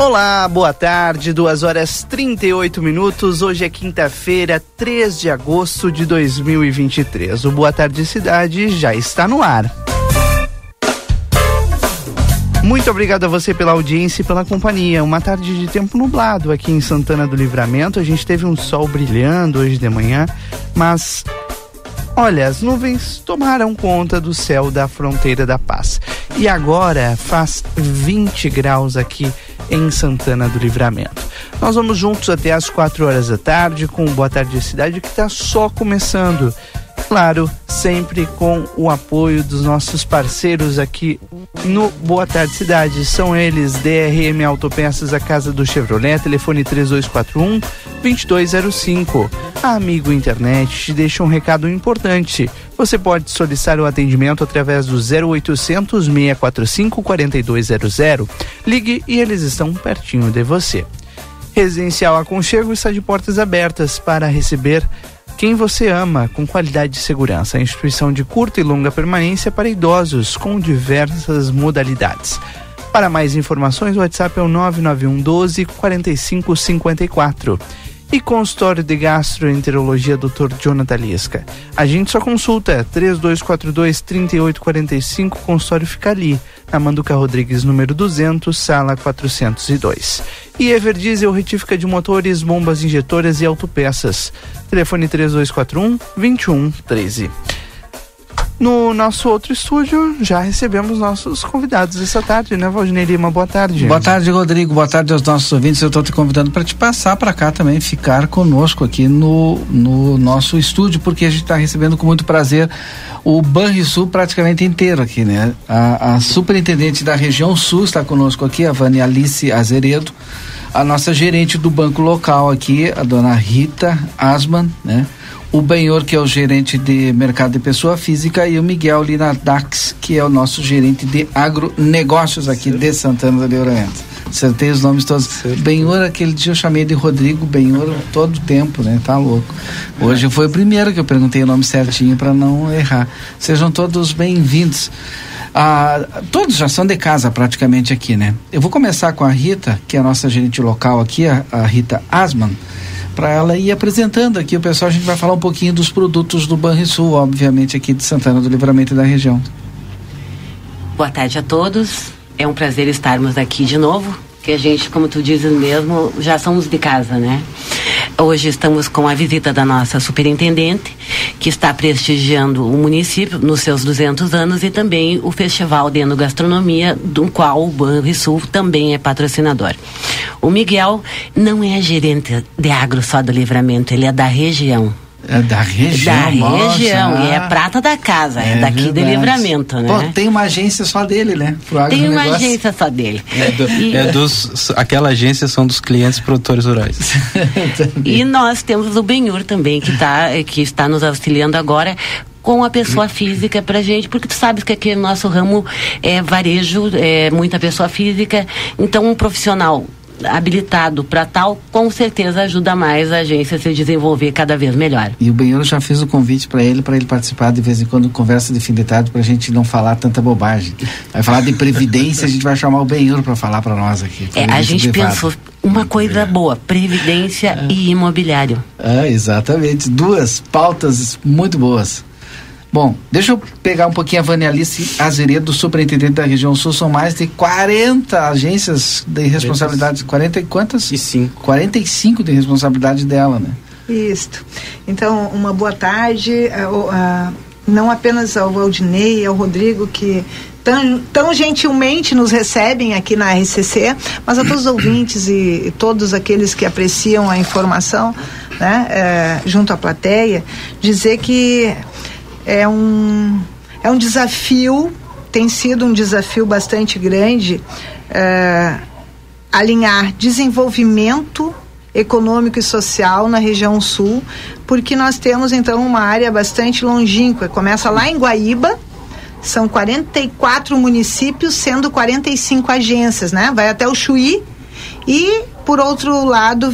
Olá, boa tarde, 2 horas 38 minutos. Hoje é quinta-feira, 3 de agosto de 2023. O Boa Tarde Cidade já está no ar. Muito obrigado a você pela audiência e pela companhia. Uma tarde de tempo nublado aqui em Santana do Livramento. A gente teve um sol brilhando hoje de manhã, mas Olha, as nuvens tomaram conta do céu da fronteira da paz. E agora faz 20 graus aqui em Santana do Livramento. Nós vamos juntos até às 4 horas da tarde com o Boa Tarde Cidade que está só começando. Claro, sempre com o apoio dos nossos parceiros aqui no Boa Tarde Cidade. São eles DRM Autopeças, a Casa do Chevrolet, telefone 3241 2205. A Amigo Internet te deixa um recado importante. Você pode solicitar o atendimento através do 0800 645 4200. Ligue e eles estão pertinho de você. Residencial Aconchego está de portas abertas para receber quem você ama com qualidade e segurança. A instituição de curta e longa permanência para idosos com diversas modalidades. Para mais informações, o WhatsApp é o 991 12 4554 e consultório de gastroenterologia Dr. Jonathan Lisca. A gente só consulta 3242 3845, consultório fica ali, na Manduca Rodrigues, número 200, sala 402. E Everdiesel retífica de motores, bombas injetoras e autopeças. Telefone 3241 2113. No nosso outro estúdio, já recebemos nossos convidados essa tarde, né, Valdinei Lima? Boa tarde. Boa tarde, Rodrigo. Boa tarde aos nossos ouvintes. Eu estou te convidando para te passar para cá também, ficar conosco aqui no, no nosso estúdio, porque a gente está recebendo com muito prazer o Banrisul praticamente inteiro aqui, né? A, a superintendente da região sul está conosco aqui, a Vânia Alice Azeredo, a nossa gerente do banco local aqui, a dona Rita Asman, né? O Benhor, que é o gerente de mercado de pessoa física, e o Miguel Linadax, que é o nosso gerente de agronegócios aqui de Santana do Livramento. Acertei os nomes todos. Certo. Benhor, aquele dia eu chamei de Rodrigo Benhor todo tempo, né? Tá louco. Hoje foi o primeiro que eu perguntei o nome certinho para não errar. Sejam todos bem-vindos. Ah, todos já são de casa praticamente aqui, né? Eu vou começar com a Rita, que é a nossa gerente local aqui, a, a Rita Asman para ela ir apresentando aqui o pessoal. A gente vai falar um pouquinho dos produtos do Banrisul, obviamente, aqui de Santana do Livramento e da região. Boa tarde a todos. É um prazer estarmos aqui de novo, que a gente, como tu dizes mesmo, já somos de casa, né? Hoje estamos com a visita da nossa superintendente, que está prestigiando o município nos seus 200 anos e também o Festival de Enogastronomia, do qual o Banrisul também é patrocinador. O Miguel não é gerente de agro só do livramento, ele é da região. É da região. Da nossa. região. E é prata da casa. É, é daqui verdade. de livramento, né? Pô, tem uma agência só dele, né? tem uma agência só dele. É, do, e, é dos. Aquela agência são dos clientes produtores rurais. e nós temos o Benhur também, que, tá, que está nos auxiliando agora com a pessoa física pra gente, porque tu sabes que aqui no nosso ramo é varejo, é muita pessoa física, então um profissional habilitado para tal, com certeza ajuda mais a agência a se desenvolver cada vez melhor. E o Benhoro já fez o convite para ele, para ele participar de vez em quando conversa de fim de tarde, para a gente não falar tanta bobagem. Vai falar de previdência, a gente vai chamar o Benhoro para falar para nós aqui. É, a gente pensou uma coisa boa, previdência é. e imobiliário. É, exatamente, duas pautas muito boas. Bom, deixa eu pegar um pouquinho a Vânia Alice Azeredo, superintendente da região sul. São mais de 40 agências de responsabilidade. 40 e quantas? E 5. 45 de responsabilidade dela, né? Isso. Então, uma boa tarde. Uh, uh, não apenas ao Valdinei, ao Rodrigo, que tão, tão gentilmente nos recebem aqui na RCC, mas a todos os ouvintes e, e todos aqueles que apreciam a informação, né, é, junto à plateia, dizer que é um, é um desafio, tem sido um desafio bastante grande é, alinhar desenvolvimento econômico e social na região sul, porque nós temos então uma área bastante longínqua. Começa lá em Guaíba, são 44 municípios, sendo 45 agências, né? Vai até o Chuí e por outro lado,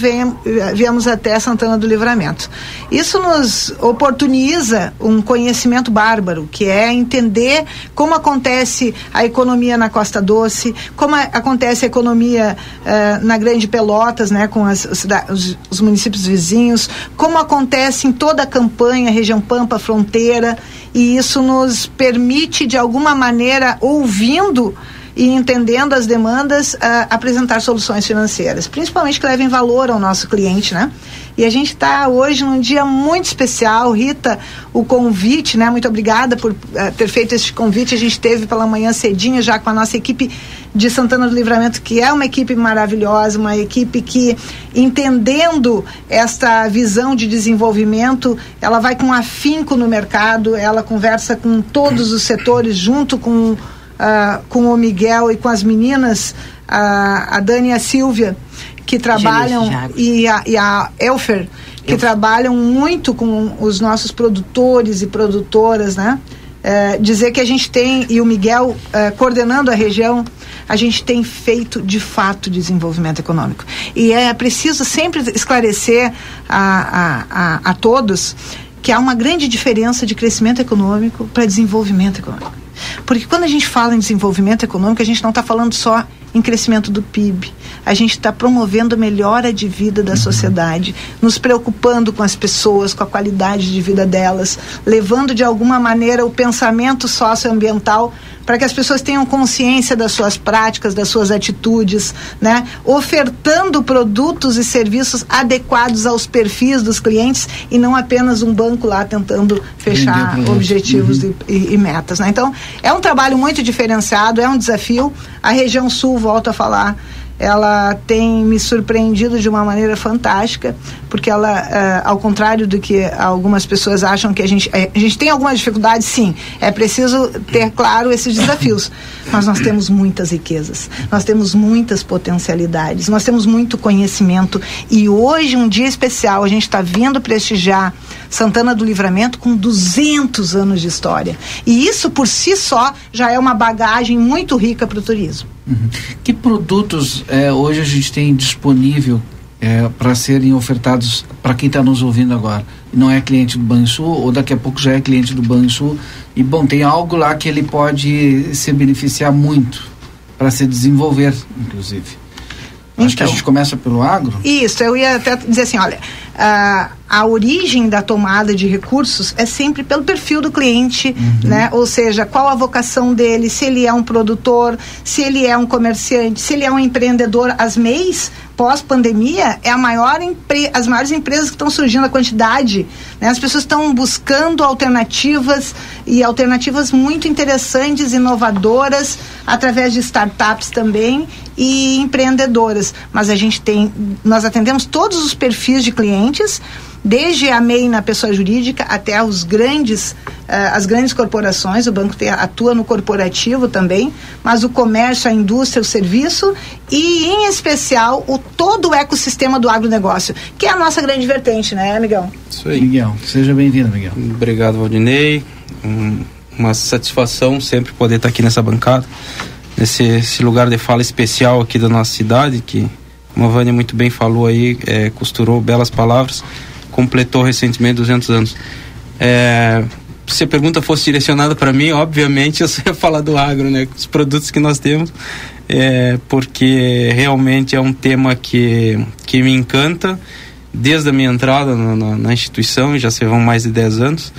viemos até Santana do Livramento. Isso nos oportuniza um conhecimento bárbaro, que é entender como acontece a economia na Costa Doce, como a, acontece a economia uh, na Grande Pelotas, né, com as, os, os municípios vizinhos, como acontece em toda a campanha, região Pampa, fronteira, e isso nos permite, de alguma maneira, ouvindo e entendendo as demandas, uh, apresentar soluções financeiras, principalmente que levem valor ao nosso cliente, né? E a gente está hoje num dia muito especial. Rita, o convite, né? Muito obrigada por uh, ter feito este convite. A gente teve pela manhã cedinho já com a nossa equipe de Santana do Livramento, que é uma equipe maravilhosa, uma equipe que, entendendo esta visão de desenvolvimento, ela vai com afinco no mercado, ela conversa com todos os setores, junto com uh, com o Miguel e com as meninas, uh, a Dani e a Silvia, que trabalham, e a, e a Elfer, que Eu... trabalham muito com os nossos produtores e produtoras, né? Uh, dizer que a gente tem, e o Miguel eh, coordenando a região, a gente tem feito de fato desenvolvimento econômico. E é preciso sempre esclarecer a, a, a, a todos que há uma grande diferença de crescimento econômico para desenvolvimento econômico. Porque quando a gente fala em desenvolvimento econômico, a gente não está falando só em crescimento do PIB. A gente está promovendo melhora de vida da sociedade, nos preocupando com as pessoas, com a qualidade de vida delas, levando de alguma maneira o pensamento socioambiental para que as pessoas tenham consciência das suas práticas, das suas atitudes, né? Ofertando produtos e serviços adequados aos perfis dos clientes e não apenas um banco lá tentando fechar objetivos uhum. e, e, metas, né? Então, é um trabalho muito diferenciado, é um desafio. A região sul, volto a falar, ela tem me surpreendido de uma maneira fantástica, porque ela, uh, ao contrário do que algumas pessoas acham que a gente, é, a gente tem algumas dificuldades, sim, é preciso ter claro esses desafios, mas nós temos muitas riquezas, nós temos muitas potencialidades, nós temos muito conhecimento e hoje, um dia especial, a gente está vindo prestigiar Santana do Livramento com 200 anos de história. E isso por si só já é uma bagagem muito rica para o turismo. Uhum. Que produtos é, hoje a gente tem disponível é, para serem ofertados para quem está nos ouvindo agora? Não é cliente do Banrisul ou daqui a pouco já é cliente do Banrisul e bom, tem algo lá que ele pode se beneficiar muito para se desenvolver, inclusive. Acho que a então. gente começa pelo agro. Isso, eu ia até dizer assim, olha, a, a origem da tomada de recursos é sempre pelo perfil do cliente, uhum. né? Ou seja, qual a vocação dele, se ele é um produtor, se ele é um comerciante, se ele é um empreendedor. As MEIs pós-pandemia é a maior as maiores empresas que estão surgindo a quantidade né? as pessoas estão buscando alternativas e alternativas muito interessantes inovadoras através de startups também e empreendedoras mas a gente tem nós atendemos todos os perfis de clientes desde a MEI na pessoa jurídica até os grandes, uh, as grandes corporações, o banco tem, atua no corporativo também, mas o comércio, a indústria, o serviço e, em especial, o todo o ecossistema do agronegócio, que é a nossa grande vertente, né, Miguel? Isso aí. Miguel, seja bem-vindo, Miguel. Obrigado, Valdinei. Um, uma satisfação sempre poder estar aqui nessa bancada, nesse lugar de fala especial aqui da nossa cidade, que, como a Vânia muito bem falou aí, é, costurou belas palavras completou recentemente 200 anos. É, se a pergunta fosse direcionada para mim, obviamente eu ia falar do agro, né? Os produtos que nós temos, é, porque realmente é um tema que, que me encanta desde a minha entrada na, na, instituição, já se vão mais de 10 anos.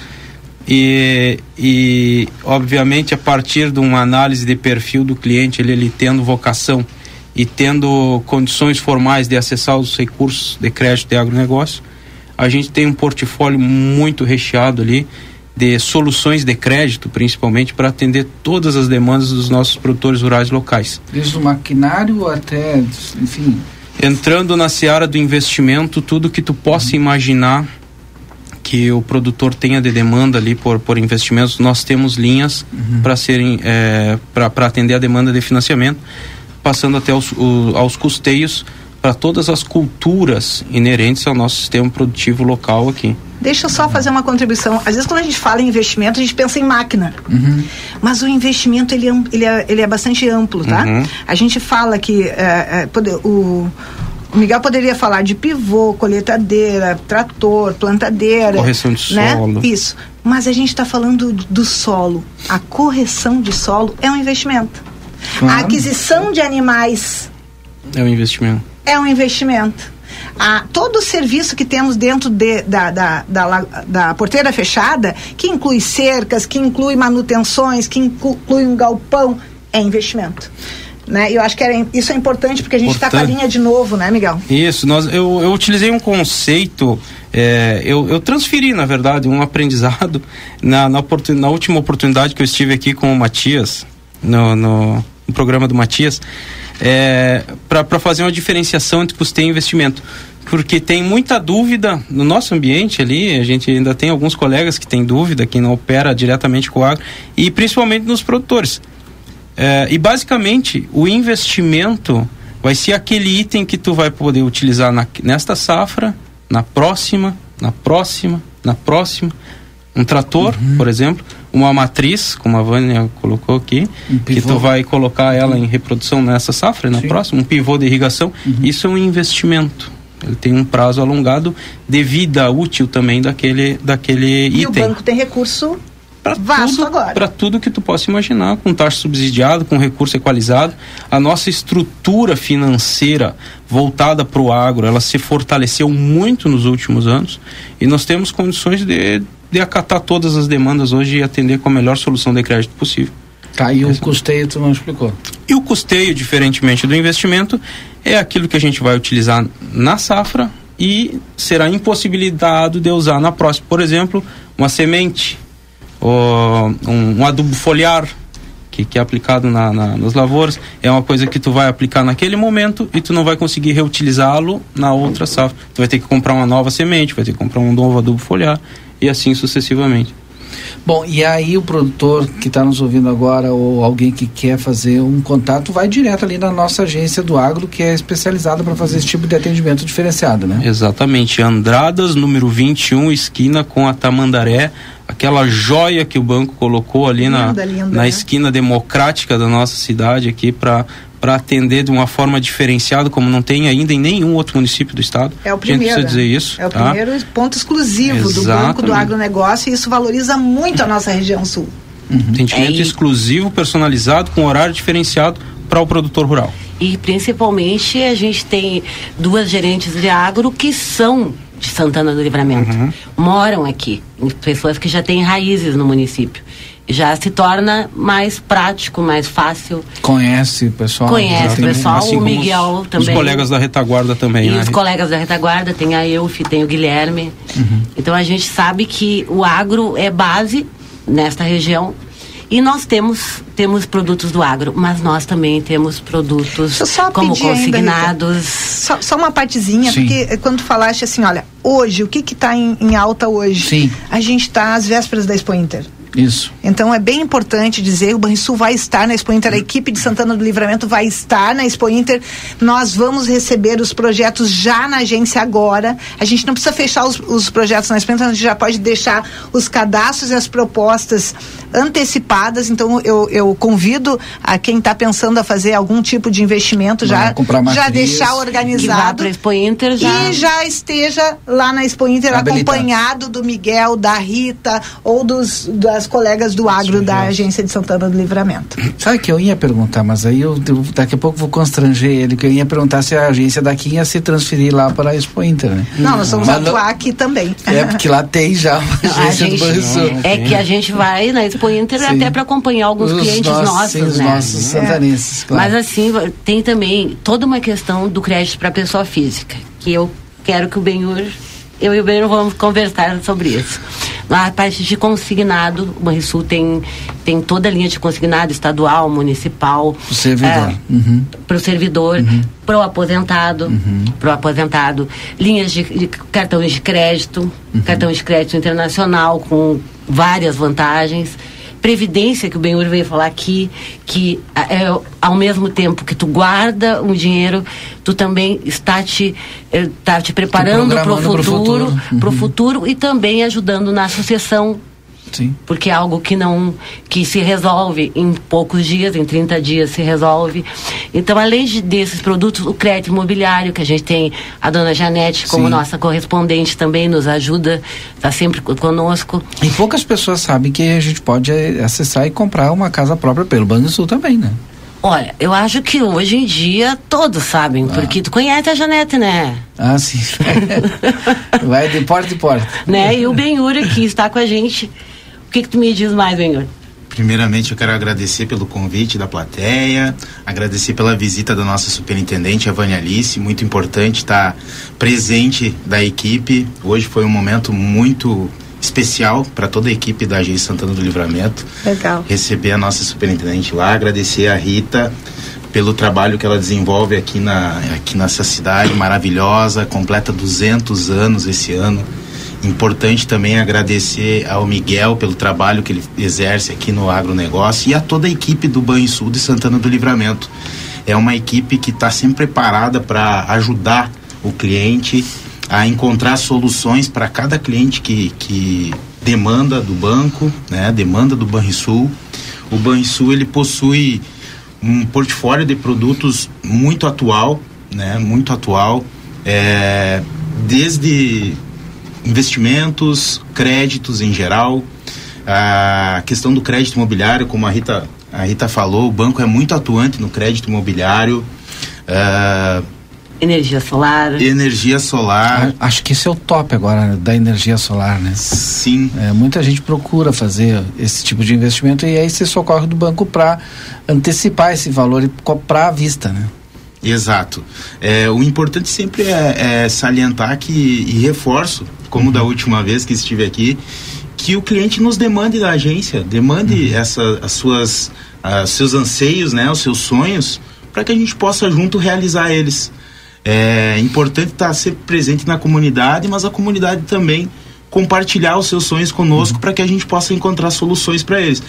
E, e, obviamente, a partir de uma análise de perfil do cliente, ele, ele tendo vocação e tendo condições formais de acessar os recursos de crédito de agronegócio, a gente tem um portfólio muito recheado ali de soluções de crédito, principalmente para atender todas as demandas dos nossos produtores rurais locais. Desde o maquinário até, enfim. Entrando na seara do investimento, tudo que tu possa imaginar que o produtor tenha de demanda ali por, por investimentos, nós temos linhas para serem é, para atender a demanda de financiamento, passando até os, o, aos custeios para todas as culturas inerentes ao nosso sistema produtivo local aqui. Deixa eu só fazer uma contribuição. Às vezes quando a gente fala em investimento, a gente pensa em máquina. Mas o investimento ele é, ele é, ele é bastante amplo, tá? Uhum. A gente fala que é, é, pode- o, o Miguel poderia falar de pivô, colheitadeira, trator, plantadeira. Correção de né? solo. Isso. Mas a gente está falando do solo. A correção de solo é um investimento. A Claro. aquisição de animais É um investimento. é um investimento. Ah, todo o serviço que temos dentro de- da, da, da, da porteira fechada, que inclui cercas, que inclui manutenções, que inclui um galpão, é investimento. Né? E eu acho que era, isso é importante porque a gente está com a linha de novo, né, Miguel? Isso, nós, eu, eu utilizei um conceito, é, eu, eu transferi, na verdade, um aprendizado na, na, oportun- na última oportunidade que eu estive aqui com o Matias, no, no, no programa do Matias, é, para fazer uma diferenciação entre custeio e investimento. Porque tem muita dúvida no nosso ambiente ali, a gente ainda tem alguns colegas que têm dúvida, que não opera diretamente com o agro, e principalmente nos produtores. É, e basicamente o investimento vai ser aquele item que tu vai poder utilizar na, nesta safra, na próxima, na próxima, na próxima. Um trator, Uhum. por exemplo, uma matriz, como a Vânia colocou aqui, Um que tu vai colocar ela em reprodução nessa safra e na Sim. próxima, um pivô de irrigação. Uhum. Isso é um investimento. Ele tem um prazo alongado de vida útil também daquele, daquele E o item banco tem recurso para tudo, agora. Para tudo que tu possa imaginar, com taxa subsidiada, com recurso equalizado. A nossa estrutura financeira voltada para o agro, ela se fortaleceu muito nos últimos anos e nós temos condições de, de acatar todas as demandas hoje e atender com a melhor solução de crédito possível. Tá, e o custeio tu não explicou. E o custeio, diferentemente do investimento, é aquilo que a gente vai utilizar na safra e será impossibilitado de usar na próxima. Por exemplo, uma semente, um, um adubo foliar, que, que é aplicado na, na- nas lavouras, é uma coisa que tu vai aplicar naquele momento e tu não vai conseguir reutilizá-lo na outra safra. Tu vai ter que comprar uma nova semente, vai ter que comprar um novo adubo foliar e assim sucessivamente. Bom, e aí o produtor que está nos ouvindo agora ou alguém que quer fazer um contato vai direto ali na nossa agência do agro que é especializada para fazer esse tipo de atendimento diferenciado, né? Exatamente, Andradas, número 21, esquina com a Tamandaré, aquela joia que o banco colocou ali na, Linda, linda, na né? esquina democrática da nossa cidade aqui para para atender de uma forma diferenciada, como não tem ainda em nenhum outro município do estado. É o A gente primeiro. precisa dizer isso. É o tá? primeiro ponto exclusivo do Banco do Exatamente. Agronegócio e isso valoriza muito a nossa região sul. Atendimento É, e- exclusivo, personalizado, com horário diferenciado para o produtor rural. E principalmente a gente tem duas gerentes de agro que são de Santana do Livramento. Uhum. Moram aqui. Pessoas que já têm raízes no município. Já se torna mais prático, mais fácil. Conhece o pessoal? Conhece o pessoal, Assim o Miguel os, também. Os colegas da retaguarda também, E né? os colegas da retaguarda, tem a Euf, tem o Guilherme. Uhum. Então a gente sabe que o agro é base nesta região. E nós temos, temos produtos do agro, mas nós também temos produtos como pedir ainda, consignados. Só, só uma partezinha, Sim. porque quando falaste assim, olha, hoje, o que que tá em, em alta hoje? Sim. A gente está às vésperas da Expo Inter. Isso. Então é bem importante dizer, o Banrisul vai estar na Expo Inter, a equipe de Santana do Livramento vai estar na Expo Inter. Nós vamos receber os projetos já na agência agora. A gente não precisa fechar os, os projetos na Expo Inter, a gente já pode deixar os cadastros e as propostas antecipadas. Então eu, eu convido a quem está pensando a fazer algum tipo de investimento Vai já, comprar já matriz. deixar Que vá organizado. a Expo Inter já. E já esteja lá na Expo Inter Habilitado. acompanhado do Miguel, da Rita ou dos, das colegas do agro da agência de Santana do Livramento. Sabe que eu ia perguntar, mas aí eu, eu- daqui a pouco vou constranger ele, que eu ia perguntar se a agência daqui ia se transferir lá para a Expo Inter, né? Não, nós vamos Mas não- atuar aqui também. É, porque lá tem já uma A agência do gente, Banrisul. é que a gente vai na Expo Inter Sim. até para acompanhar alguns Os clientes nossos, nossos, sim, os né? nossos santanenses, claro. Mas assim, tem também toda uma questão do crédito para pessoa física, que eu quero que o Benhur, eu e o Benhur vamos conversar sobre isso. Na parte de consignado, o Banrisul tem, tem toda a linha de consignado estadual, municipal. O servidor. É, Uhum. Para o servidor, para o aposentado, Uhum. para o aposentado, linhas de, de cartões de crédito, Uhum. cartão de crédito internacional com várias vantagens. Previdência, que o Benhur veio falar aqui, que a- é, ao mesmo tempo que tu guarda o dinheiro, tu também está te, eh, tá te preparando para o futuro. para o Uhum. futuro e também ajudando na sucessão Sim. porque é algo que não que se resolve em poucos dias, em 30 dias se resolve. Então, além de, desses produtos, o crédito imobiliário que a gente tem, a dona Janete como Sim. nossa correspondente também nos ajuda, está sempre co- conosco. E poucas pessoas sabem que a gente pode eh, acessar e comprar uma casa própria pelo Banrisul também, né? Olha, eu acho que hoje em dia todos sabem, porque tu conhece a Janete, né? Ah, sim. Vai de porta em porta. né? E o Benhur aqui está com a gente. O que, que tu me diz mais, Benhur? Primeiramente, eu quero agradecer pelo convite da plateia, agradecer pela visita da nossa superintendente, a Vânia Alice. Muito importante estar presente da equipe. Hoje foi um momento muito especial para toda a equipe da AGI Santana do Livramento. Legal. Receber a nossa superintendente lá, agradecer a Rita pelo trabalho que ela desenvolve aqui, na, aqui nessa cidade maravilhosa, completa 200 anos esse ano. Importante também agradecer ao Miguel pelo trabalho que ele exerce aqui no agronegócio e a toda a equipe do Banrisul de Santana do Livramento. É uma equipe que está sempre preparada para ajudar o cliente a encontrar soluções para cada cliente que, que demanda do banco, né, demanda do Banrisul. O Banrisul ele possui um portfólio de produtos muito atual, né, muito atual, é, desde investimentos, créditos em geral, a questão do crédito imobiliário, como a Rita, a Rita falou, o banco é muito atuante no crédito imobiliário, ah, Energia solar. energia solar, Acho que esse é o top agora da energia solar, né? sim, É, muita gente procura fazer esse tipo de investimento e aí você socorre do banco para antecipar esse valor e comprar à vista, né? Exato. É, o importante sempre é, é salientar que, e reforço, como da última vez que estive aqui, que o cliente nos demande da agência, demande essa, as suas, as seus anseios, né, os seus sonhos, para que a gente possa junto realizar eles. É importante estar sempre presente na comunidade, mas a comunidade também compartilhar os seus sonhos conosco para que a gente possa encontrar soluções para eles.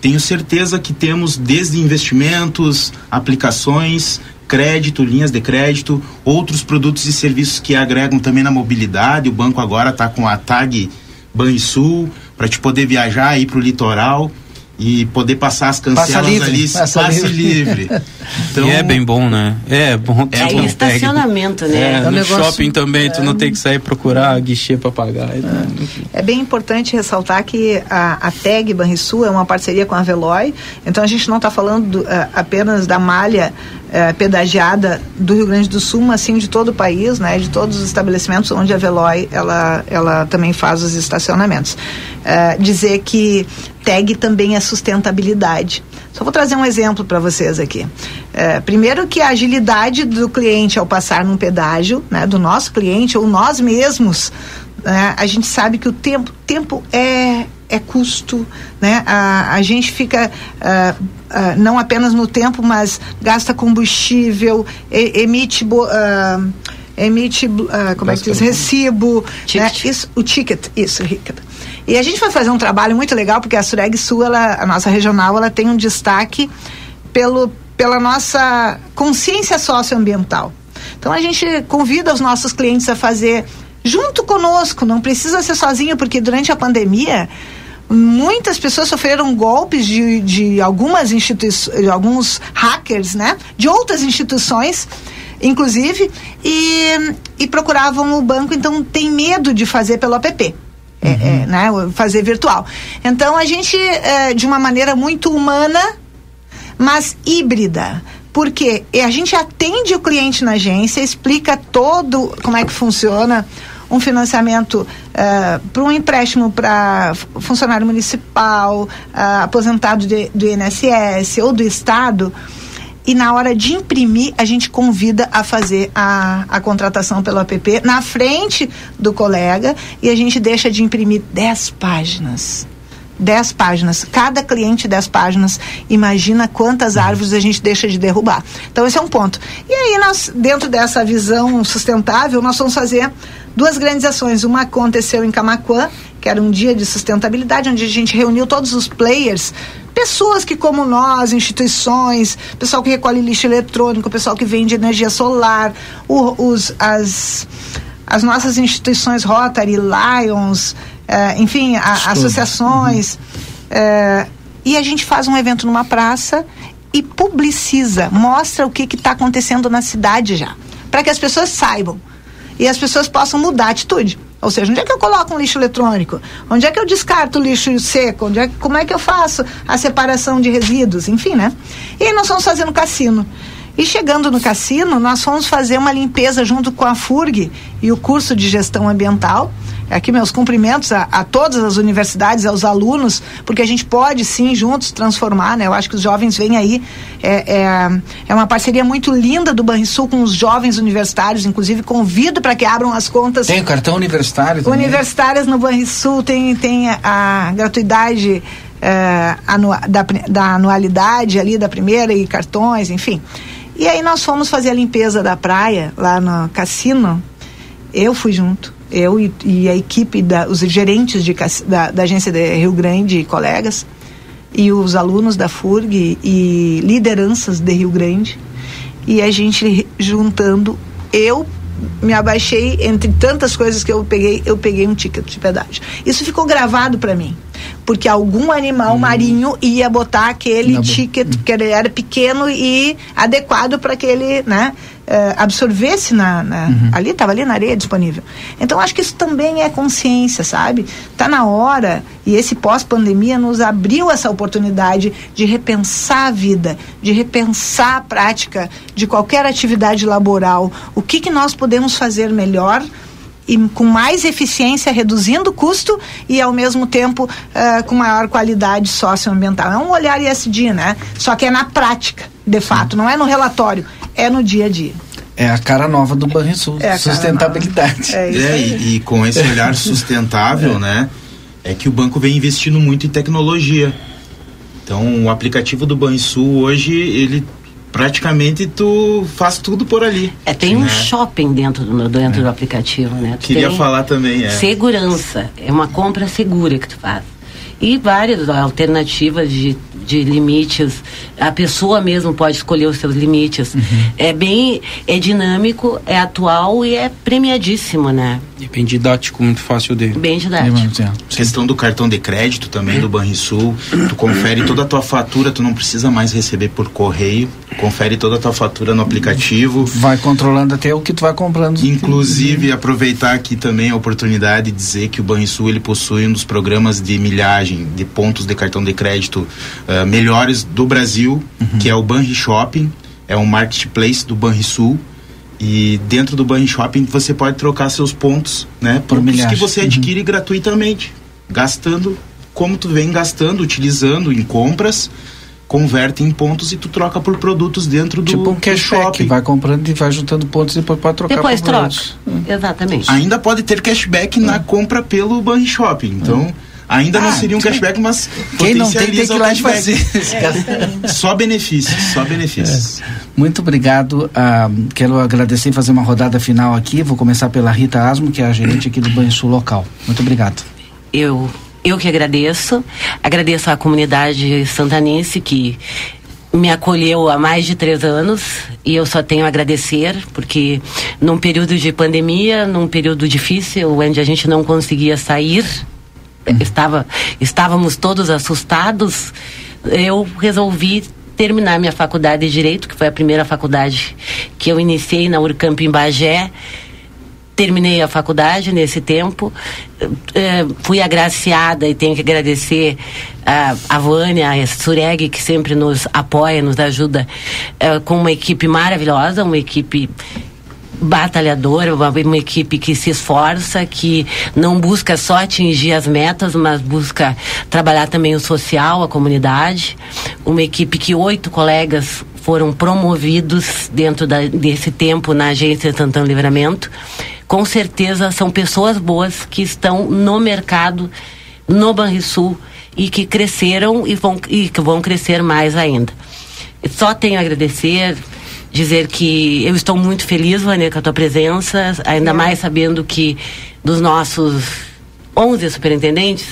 Tenho certeza que temos desde investimentos, aplicações, crédito, linhas de crédito, outros produtos e serviços que agregam também na mobilidade. O banco agora está com a tag Banrisul para te poder viajar aí para o litoral e poder passar as cancelas Passa livre, ali, passa passe livre. livre. Então, e é bem bom, né? É bom. É É, bom. estacionamento, né? É, um no negócio- shopping também, tu não tem que sair procurar guichê para pagar. É bem importante ressaltar que a, a TAG Banrisul é uma parceria com a Veloy, então a gente não está falando do, ah, apenas da malha eh, pedagiada do Rio Grande do Sul, mas sim de todo o país, né, de todos os estabelecimentos onde a Veloy ela, ela também faz os estacionamentos. Eh, dizer que TAG também é sustentabilidade. Só vou trazer um exemplo para vocês aqui. Eh, primeiro que a agilidade do cliente ao passar num pedágio, né, do nosso cliente ou nós mesmos, né, a gente sabe que o tempo, tempo é, é custo, né? A, a gente fica ah, ah, não apenas no tempo, mas gasta combustível, e- emite bo- ah, emite como é que diz recibo, né? Ticket. Isso, o ticket, isso, Ricardo. E a gente vai fazer um trabalho muito legal porque a Sureg Sul, ela, a nossa regional, ela tem um destaque pelo, pela nossa consciência socioambiental. Então a gente convida os nossos clientes a fazer junto conosco, não precisa ser sozinho, porque durante a pandemia muitas pessoas sofreram golpes de, de algumas instituições, de alguns hackers, né? De outras instituições, inclusive, e, e procuravam o banco, então tem medo de fazer pelo app. É, é, né, fazer virtual. Então a gente, é, de uma maneira muito humana, mas híbrida. Porque a gente atende o cliente na agência, explica todo como é que funciona um financiamento para um empréstimo para funcionário municipal, ah, aposentado de- do INSS ou do Estado. e na hora de imprimir, a gente convida a fazer a, a contratação pelo app na frente do colega e a gente deixa de imprimir 10 páginas. 10 páginas. Cada cliente 10 páginas. Imagina quantas árvores a gente deixa de derrubar. Então esse é um ponto. E aí nós, dentro dessa visão sustentável, nós vamos fazer duas grandes ações. Uma aconteceu em Camacuã, que era um dia de sustentabilidade, onde a gente reuniu todos os players pessoas que, como nós, instituições, pessoal que recolhe lixo eletrônico, pessoal que vende energia solar, os, as, as nossas instituições Rotary, Lions, eh, enfim, a, associações. eh, e a gente faz um evento numa praça e publiciza, mostra o que está acontecendo na cidade já, para que as pessoas saibam e as pessoas possam mudar a atitude. Ou seja, onde é que eu coloco um lixo eletrônico? Onde é que eu descarto o lixo seco? Onde é, como é que eu faço a separação de resíduos? Enfim, né? E aí nós fomos fazer no cassino. E chegando no cassino, nós fomos fazer uma limpeza junto com a FURG e o curso de gestão ambiental. Aqui meus cumprimentos a, a todas as universidades, aos alunos, porque a gente pode sim juntos transformar, né? Eu acho que os jovens vêm aí. É, é, é uma parceria muito linda do Banrisul com os jovens universitários, inclusive convido para que abram as contas Tem o cartão universitário também. universitárias no Banrisul tem, tem a, a gratuidade eh, anua- da, da anualidade ali da primeira e cartões, enfim. E aí nós fomos fazer a limpeza da praia lá no cassino. Eu fui junto, eu e, e a equipe, da, os gerentes de, da, da agência de Rio Grande e colegas, e os alunos da FURG e lideranças de Rio Grande. E a gente juntando, eu me abaixei entre tantas coisas que eu peguei, eu peguei um ticket de pedágio. Isso ficou gravado para mim, porque algum animal marinho ia botar aquele ticket que ele era pequeno e adequado para que ele, né, eh, absorvesse na, na- ali estava ali na areia disponível. Então acho que isso também é consciência, sabe? Tá na hora e esse pós-pandemia nos abriu essa oportunidade de repensar a vida, de repensar a prática de qualquer atividade laboral. O que que nós podemos fazer melhor? E com mais eficiência, reduzindo o custo e ao mesmo tempo eh, com maior qualidade socioambiental. É um olhar ISD, né? Só que é na prática, de fato, não é no relatório, é no dia a dia. É a cara nova do Banrisul. É Sustentabilidade. É isso É, e, e com esse olhar sustentável, né? É que o banco vem investindo muito em tecnologia. Então, o aplicativo do Banrisul hoje, ele praticamente tu faz tudo por ali. É, tem um né? shopping dentro do, dentro do aplicativo, né? Tu Queria falar também, é. Segurança. É uma compra segura que tu faz. E várias alternativas de, de limites. A pessoa mesmo pode escolher os seus limites. É bem. É dinâmico, é atual e é premiadíssimo, né? E bem didático, muito fácil de. Bem É, didático. Manuel. Questão do cartão de crédito também do Banrisul, tu confere toda a tua fatura, tu não precisa mais receber por correio, confere toda a tua fatura no aplicativo. Vai controlando até o que tu vai comprando. Inclusive, aproveitar aqui também a oportunidade de dizer que o Banrisul ele possui um dos programas de milhagem de pontos de cartão de crédito ah, melhores do Brasil, que é o Banri Shopping, é um marketplace do Banrisul. E dentro do Banri Shopping você pode trocar seus pontos, né? Por Pontos milhagem. que você adquire gratuitamente, gastando como tu vem gastando, utilizando em compras, converte em pontos e tu troca por produtos dentro do, tipo um cashback. shopping. Vai comprando e vai juntando pontos e depois pode trocar Depois por troca. produtos. Exatamente. Ainda pode ter cashback na compra pelo Banri Shopping. Então, ainda não Ah, seria um cashback, mas Quem não tem, tem que ir lá e cashback. fazer. Só benefícios, só benefícios. Muito obrigado. ah, quero agradecer e fazer uma rodada final aqui. Vou começar pela Rita Asmo, que é a gerente aqui do Banrisul local. Muito obrigado. Eu, eu que agradeço. Agradeço à comunidade santanense que me acolheu há mais de três anos. E eu só tenho a agradecer, porque num período de pandemia, num período difícil, onde a gente não conseguia sair, estava, estávamos todos assustados, eu resolvi terminar minha faculdade de Direito, que foi a primeira faculdade que eu iniciei na Urcamp em Bagé, terminei a faculdade nesse tempo, eh, fui agraciada e tenho que agradecer a, a Vânia, a Sureg, que sempre nos apoia, nos ajuda, eh, com uma equipe maravilhosa, uma equipe batalhadora, uma, uma equipe que se esforça, que não busca só atingir as metas, mas busca trabalhar também o social, a comunidade. Uma equipe que oito colegas foram promovidos dentro da, desse tempo na agência Santana Livramento, com certeza são pessoas boas que estão no mercado no Banrisul e que cresceram e vão, e que vão crescer mais ainda. Só tenho a agradecer, dizer que eu estou muito feliz, Vânia, com a tua presença, ainda mais sabendo que dos nossos 11 superintendentes,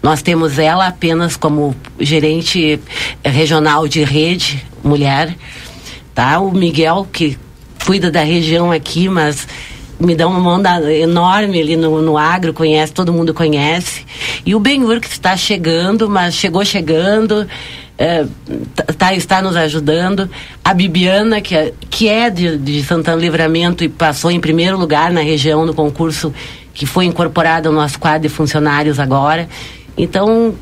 nós temos ela apenas como gerente regional de rede, mulher, tá? O Miguel, que cuida da região aqui, mas me dá uma mão enorme ali no, no agro, conhece, todo mundo conhece. E o Benhur que está chegando, mas chegou chegando, é, tá, está nos ajudando. A Bibiana, que é, que é de, de Santana Livramento e passou em primeiro lugar na região no concurso que foi incorporado ao nosso quadro de funcionários agora. Então,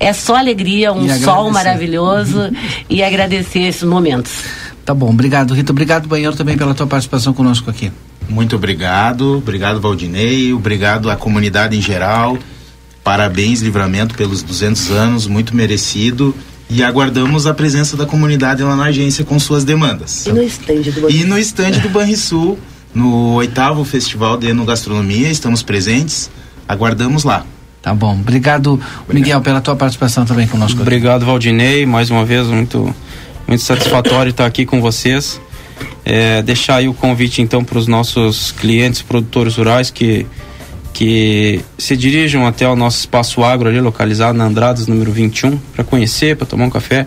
é só alegria, um sol maravilhoso e agradecer esses momentos. Tá bom, obrigado, Rita. Obrigado, Banheiro, também pela tua participação conosco aqui. Muito obrigado, obrigado Valdinei, obrigado à comunidade em geral. Parabéns, Livramento, pelos 200 anos, muito merecido. E aguardamos a presença da comunidade lá na agência com suas demandas. E no estande do E no estande do Banrisul, no oitavo Festival de Enogastronomia, estamos presentes. Aguardamos lá. Tá bom. Obrigado, Obrigado, Miguel, pela tua participação também conosco. Obrigado, Valdinei. Mais uma vez, muito, muito satisfatório estar aqui com vocês. É, deixar aí o convite então para os nossos clientes produtores rurais que que se dirijam até o nosso espaço agro ali localizado na Andradas número 21 para conhecer, para tomar um café,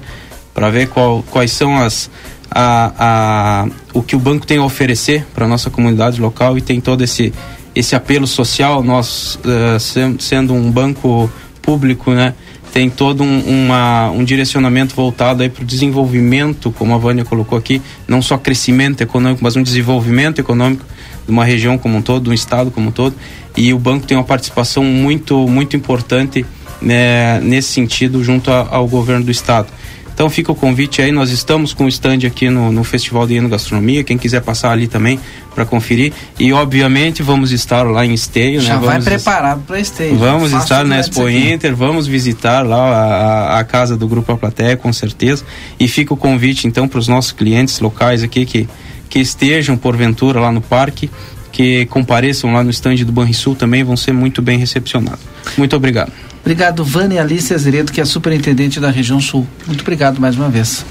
para ver qual, quais são as a, a, o que o banco tem a oferecer para nossa comunidade local e tem todo esse esse apelo social nós uh, sendo um banco público né tem todo um, uma, um direcionamento voltado aí para o desenvolvimento, como a Vânia colocou aqui, não só crescimento econômico, mas um desenvolvimento econômico de uma região como um todo, de um estado como um todo. E o banco tem uma participação muito, muito importante né, nesse sentido junto a, ao governo do estado. Então fica o convite aí, nós estamos com o stand aqui no, no Festival de Enogastronomia, quem quiser passar ali também para conferir. E obviamente vamos estar lá em Esteio, Já né? vai vamos preparado para Esteio. Vamos estar na Expo Inter, vamos visitar lá a, a, casa do Grupo A Plateia, com certeza. E fica o convite então para os nossos clientes locais aqui que, que estejam porventura lá no parque que compareçam lá no estande do Banrisul também vão ser muito bem recepcionados. Muito obrigado. Obrigado, Vânia Alice Azeredo, que é superintendente da região sul. Muito obrigado mais uma vez.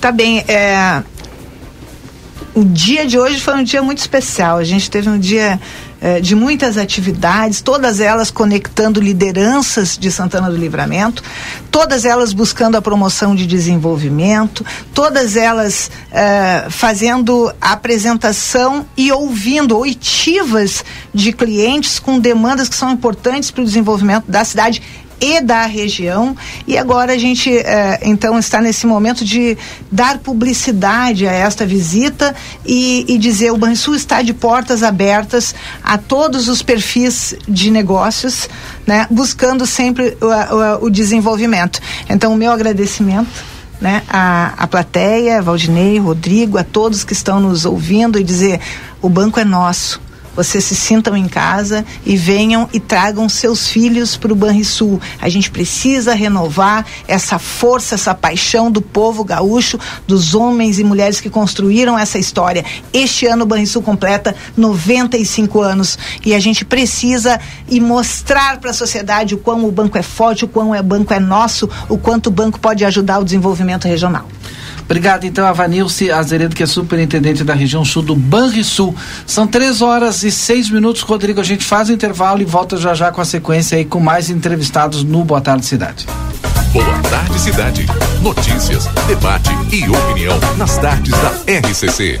Tá bem, é... o dia de hoje foi um dia muito especial. A gente teve um dia eh, de muitas atividades, todas elas conectando lideranças de Santana do Livramento, todas elas buscando a promoção de desenvolvimento, todas elas eh, fazendo apresentação e ouvindo oitivas de clientes com demandas que são importantes para o desenvolvimento da cidade e da região. E agora a gente eh, então está nesse momento de dar publicidade a esta visita e, e dizer o Banrisul está de portas abertas a todos os perfis de negócios, né, buscando sempre o, o, o desenvolvimento. Então o meu agradecimento né, a, a plateia, Valdinei, Rodrigo, a todos que estão nos ouvindo e dizer o banco é nosso vocês se sintam em casa e venham e tragam seus filhos para o Banrisul. A gente precisa renovar essa força, essa paixão do povo gaúcho, dos homens e mulheres que construíram essa história. Este ano o Banrisul completa 95 anos e a gente precisa e mostrar para a sociedade o quão o banco é forte, o quão o banco é nosso, o quanto o banco pode ajudar o desenvolvimento regional. Obrigado, então, a Vanilce Azeredo, que é superintendente da região sul do Banrisul. São três horas e seis minutos, Rodrigo. A gente faz o intervalo e volta já já com a sequência aí com mais entrevistados no Boa Tarde Cidade. Boa Tarde Cidade. Notícias, debate e opinião nas tardes da RCC.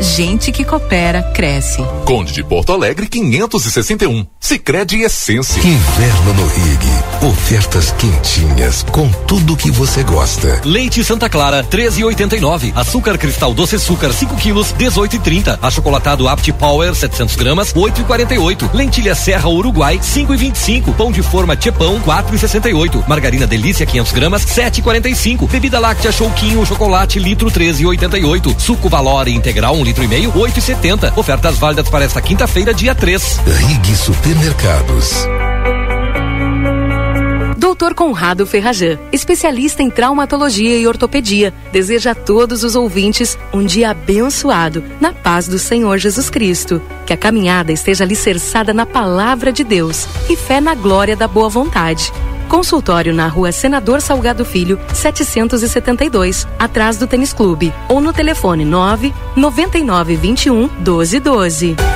gente que coopera cresce. Conde de Porto Alegre 561. Sicredi Essência. Inverno no Rig. Ofertas quentinhas com tudo que você gosta. Leite Santa Clara 13,89. Açúcar cristal doce açúcar 5 quilos 18,30. Achocolatado Apt Power 700 gramas 8,48. Lentilha Serra Uruguai 5,25. Pão de forma Tchepão 4,68. Margarina Delícia 500 gramas 7,45. Bebida láctea Chouquinho chocolate litro 13,88. Suco Valore integral um litro e meio 8,70. Ofertas válidas para esta quinta-feira dia 3. Rig Supermercados. Doutor Conrado Ferrajan, especialista em traumatologia e ortopedia, deseja a todos os ouvintes um dia abençoado, na paz do Senhor Jesus Cristo. Que a caminhada esteja alicerçada na palavra de Deus e fé na glória da boa vontade. Consultório na rua Senador Salgado Filho, 772, atrás do Tênis Clube. Ou no telefone 9 99 21 1212.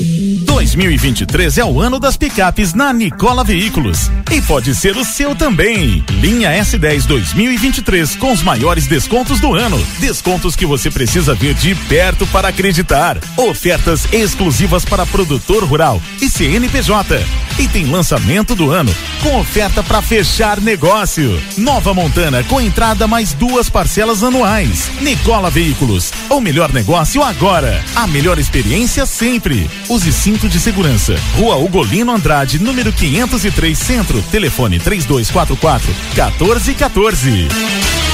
2023 é o ano das picapes na Nicola Veículos e pode ser o seu também. Linha S10 2023 com os maiores descontos do ano. Descontos que você precisa ver de perto para acreditar. Ofertas exclusivas para produtor rural e CNPJ. E tem lançamento do ano com oferta para fechar negócio. Nova Montana com entrada mais duas parcelas anuais. Nicola Veículos, o melhor negócio agora. A melhor experiência sempre. Use cinto de segurança. Rua Ugolino Andrade, número 503 Centro. Telefone 3244 1414.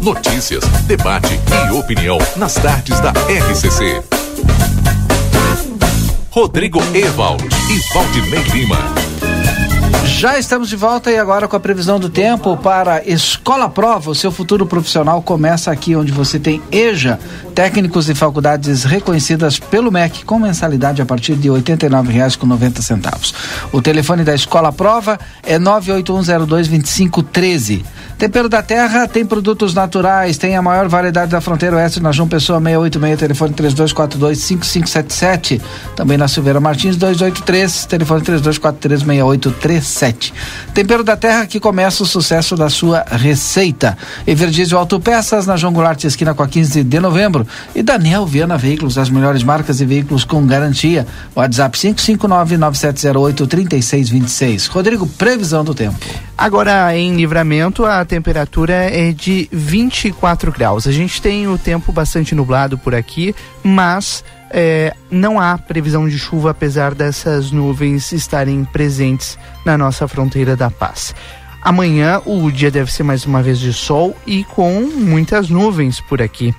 Notícias, debate e opinião nas tardes da RCC. Rodrigo Ewald e Valdinei Lima. Já estamos de volta e agora com a previsão do tempo para Escola Prova. O seu futuro profissional começa aqui, onde você tem EJA, técnicos e faculdades reconhecidas pelo MEC, com mensalidade a partir de R$ 89,90. O telefone da Escola Prova é 981022513. Tempero da Terra tem produtos naturais, tem a maior variedade da fronteira oeste na João Pessoa 686, telefone 32425577. Também na Silveira Martins 283, telefone 32436837. Tempero da Terra que começa o sucesso da sua receita. Everdiesel Autopeças na João Goulart, esquina com a 15 de novembro. E Daniel Viana Veículos, as melhores marcas e veículos com garantia. WhatsApp 559-9708-3626. Rodrigo, previsão do tempo. Agora em livramento a temperatura é de 24 graus. A gente tem o tempo bastante nublado por aqui, mas é, não há previsão de chuva apesar dessas nuvens estarem presentes na nossa fronteira da paz. Amanhã o dia deve ser mais uma vez de sol e com muitas nuvens por aqui.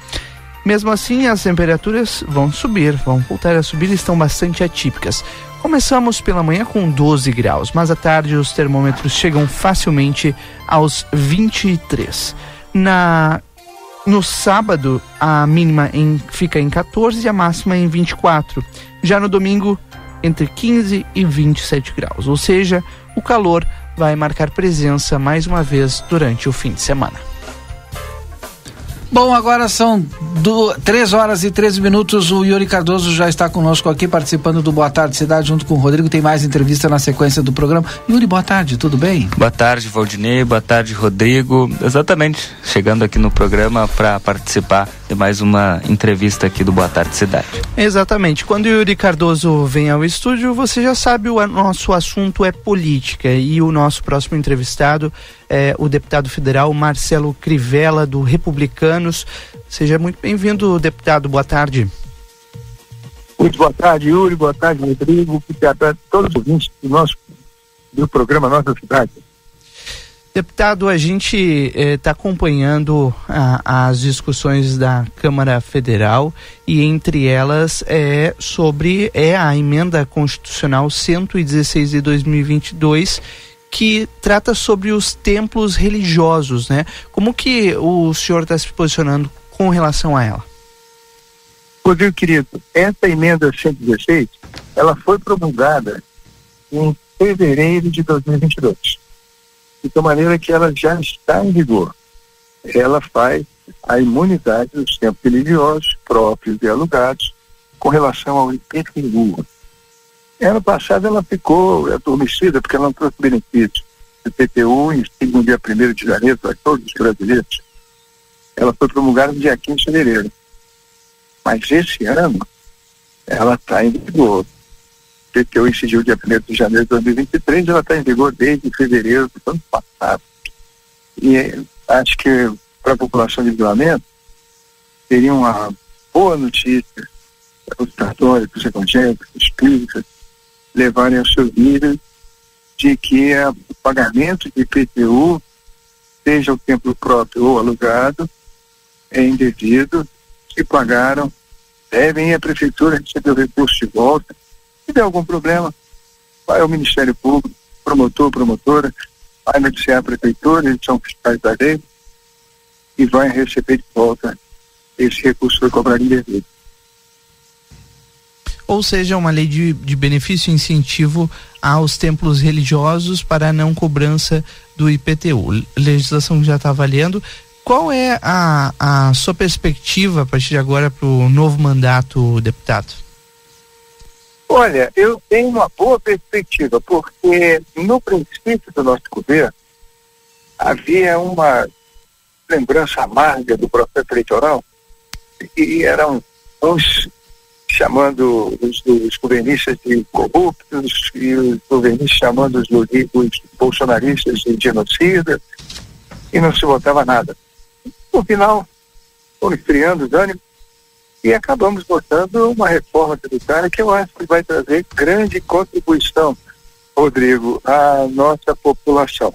Mesmo assim, as temperaturas vão subir, vão voltar a subir e estão bastante atípicas. Começamos pela manhã com 12 graus, mas à tarde os termômetros chegam facilmente aos 23. Na no sábado, a mínima em, fica em 14 e a máxima em 24. Já no domingo, entre 15 e 27 graus. Ou seja, o calor vai marcar presença mais uma vez durante o fim de semana. Bom, agora são do, 3 horas e 13 minutos. O Yuri Cardoso já está conosco aqui, participando do Boa Tarde Cidade, junto com o Rodrigo. Tem mais entrevista na sequência do programa. Yuri, boa tarde, tudo bem? Boa tarde, Valdinei. Boa tarde, Rodrigo. Exatamente, chegando aqui no programa para participar de mais uma entrevista aqui do Boa Tarde Cidade. Exatamente. Quando o Yuri Cardoso vem ao estúdio, você já sabe, o nosso assunto é política. E o nosso próximo entrevistado é o deputado federal Marcelo Crivella, do Republicanos. Seja muito bem-vindo, deputado. Boa tarde. Muito boa tarde, Yuri. Boa tarde, Rodrigo. Boa tarde a todos os ouvintes do nosso do programa Nossa Cidade. Deputado, a gente está eh, acompanhando a, as discussões da Câmara Federal e entre elas é sobre é a emenda constitucional 116 de 2022 que trata sobre os templos religiosos, né? Como que o senhor está se posicionando com relação a ela? Rodrigo querido, essa emenda 116, ela foi promulgada em fevereiro de 2022. De tal maneira que ela já está em vigor. Ela faz a imunidade dos templos religiosos próprios e alugados com relação ao IPTU, Ano passado ela ficou adormecida porque ela não trouxe benefício. O PTU, em no dia 1 de janeiro, para todos os brasileiros, ela foi promulgada no dia 15 de fevereiro. Mas esse ano, ela está em vigor. PTU incidiu dia 1 de janeiro de 2023, ela está em vigor desde fevereiro do ano passado. E acho que para a população de Vilamento, seria uma boa notícia para os católicos, evangélicos, espíritas, levarem ao seu vídeo de que o pagamento de IPTU, seja o templo próprio ou alugado, é indevido. Se pagaram, devem à prefeitura receber o recurso de volta. Se der algum problema, vai ao Ministério Público, promotor, promotora, vai noticiar a prefeitura, eles são fiscais da lei, e vai receber de volta esse recurso foi cobrado indevido ou seja, uma lei de, de benefício e incentivo aos templos religiosos para a não cobrança do IPTU. Legislação que já está avaliando. Qual é a, a sua perspectiva a partir de agora para o novo mandato, deputado? Olha, eu tenho uma boa perspectiva, porque no princípio do nosso governo havia uma lembrança amarga do processo eleitoral e eram uns chamando os, os governistas de corruptos e os governistas chamando os, os bolsonaristas de genocida e não se votava nada. No final, foram esfriando os ânimos e acabamos votando uma reforma tributária que eu acho que vai trazer grande contribuição, Rodrigo, à nossa população.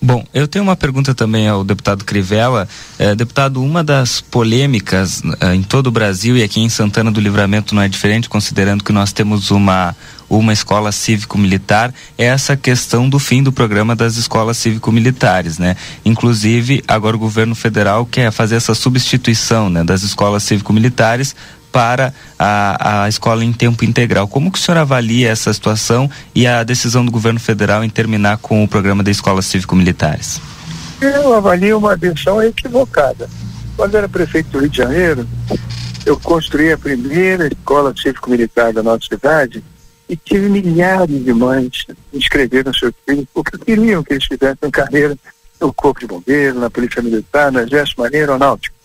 Bom, eu tenho uma pergunta também ao deputado Crivella. É, deputado, uma das polêmicas é, em todo o Brasil e aqui em Santana do Livramento não é diferente, considerando que nós temos uma uma escola cívico-militar é essa questão do fim do programa das escolas cívico-militares, né? Inclusive, agora o governo federal quer fazer essa substituição, né, das escolas cívico-militares para a, a escola em tempo integral. Como que o senhor avalia essa situação e a decisão do governo federal em terminar com o programa de escolas cívico-militares? Eu avalio uma decisão equivocada. Quando era prefeito do Rio de Janeiro, eu construí a primeira escola cívico-militar da nossa cidade e tive milhares de mães inscreveram seus filhos porque queriam que eles fizessem carreira no Corpo de Bombeiros, na Polícia Militar, na Exército Marinho Aeronáutico.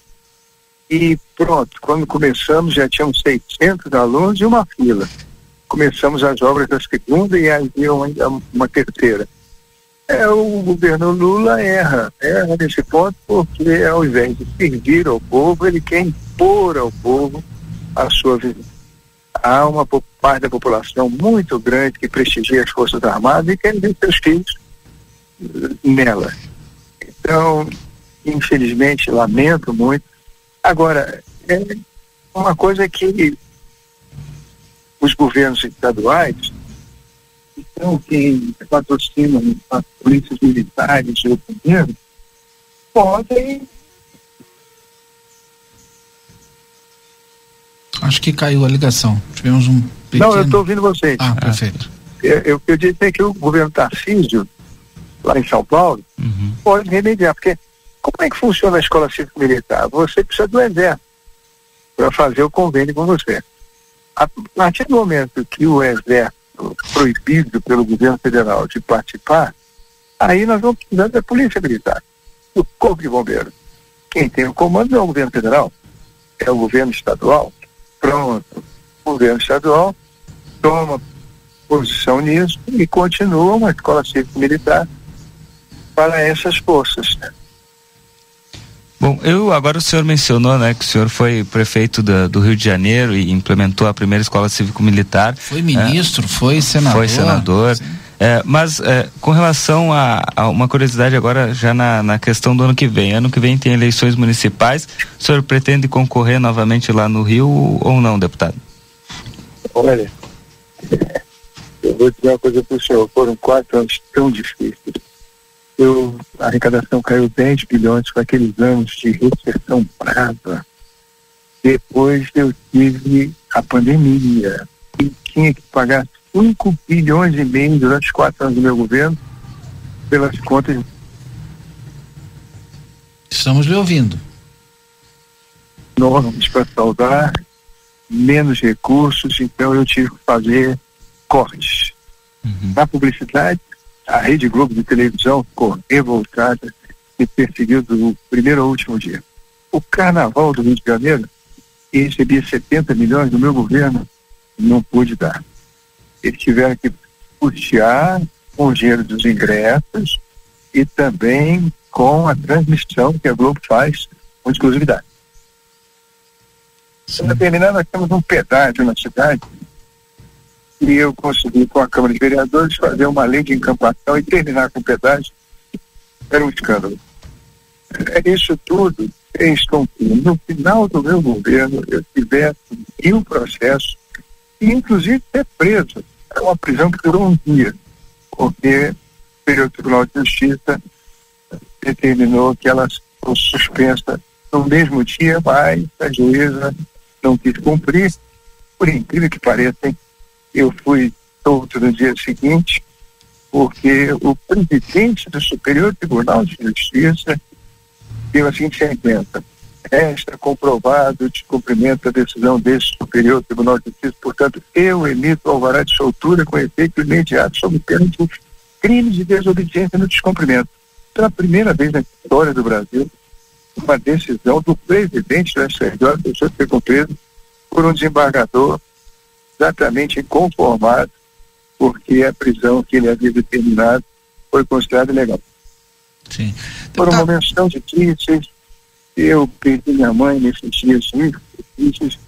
E pronto, quando começamos já tínhamos 600 alunos e uma fila. Começamos as obras da segunda e havia uma, uma terceira. É, o governo Lula erra, erra nesse ponto porque ao invés de servir ao povo, ele quer impor ao povo a sua visão. Há uma parte da população muito grande que prestigia as Forças Armadas e quer ver seus filhos nela. Então, infelizmente, lamento muito, Agora, é uma coisa que os governos estaduais são quem patrocinam as polícias militares e o governo podem Acho que caiu a ligação. Tivemos um pequeno... Não, eu estou ouvindo vocês. Ah, perfeito. Eu, eu, eu disse é que o governo Tarcísio, lá em São Paulo, Uhum. pode remediar, porque como é que funciona a escola cívico militar? Você precisa do exército para fazer o convênio com você. A partir do momento que o exército proibido pelo governo federal de participar, aí nós vamos precisar da polícia militar, do corpo de bombeiros. Quem tem o comando é o governo federal, é o governo estadual. Pronto, o governo estadual toma posição nisso e continua uma escola cívico militar para essas forças. Bom, eu agora o senhor mencionou, né, que o senhor foi prefeito da- do Rio de Janeiro e implementou a primeira escola cívico-militar. Foi ministro, foi senador. Foi senador. É, mas é, com relação a, a uma curiosidade agora já na, na questão do ano que vem, ano que vem tem eleições municipais. O senhor pretende concorrer novamente lá no Rio ou não, deputado? Olha, eu vou dizer uma coisa para o senhor, foram quatro anos tão difíceis. Eu, a arrecadação caiu 10 bilhões com aqueles anos de recessão brava. Depois eu tive a pandemia e tinha que pagar 5 bilhões e meio durante os quatro anos do meu governo pelas contas Estamos lhe ouvindo. enormes para saudar, menos recursos, então eu tive que fazer cortes. Na publicidade, a Rede Globo de televisão ficou revoltada e perseguiu do primeiro ao último dia. O Carnaval do Rio de Janeiro, que recebia 70 milhões do meu governo, não pude dar. Eles tiveram que custear com o dinheiro dos ingressos e também com a transmissão que a Globo faz com exclusividade. Para terminar, nós temos um pedágio na cidade e eu consegui, com a Câmara de Vereadores, fazer uma lei de encampação e terminar com o pedágio. Era um escândalo. É Isso tudo fez com que, no final do meu governo, eu tivesse mil processos e, inclusive, ser preso. É uma prisão que durou um dia, porque o Superior Tribunal de Justiça determinou que ela fosse suspensa no mesmo dia, mas a juíza não quis cumprir. Por incrível que pareça, hein, eu fui solto no dia seguinte, porque o presidente do Superior Tribunal de Justiça deu a seguinte sentença. Resta comprovado o descumprimento da decisão desse Superior Tribunal de Justiça, portanto, eu emito alvará de soltura com efeito imediato sob pena de crime de desobediência no descumprimento. Pela primeira vez na história do Brasil, uma decisão do presidente do SRJ deixou de ser cumprido por um desembargador exatamente inconformado, porque a prisão que ele havia determinado foi considerada ilegal. Sim. Foram momentos tão difíceis. Eu perdi minha mãe nesses dias muito difíceis.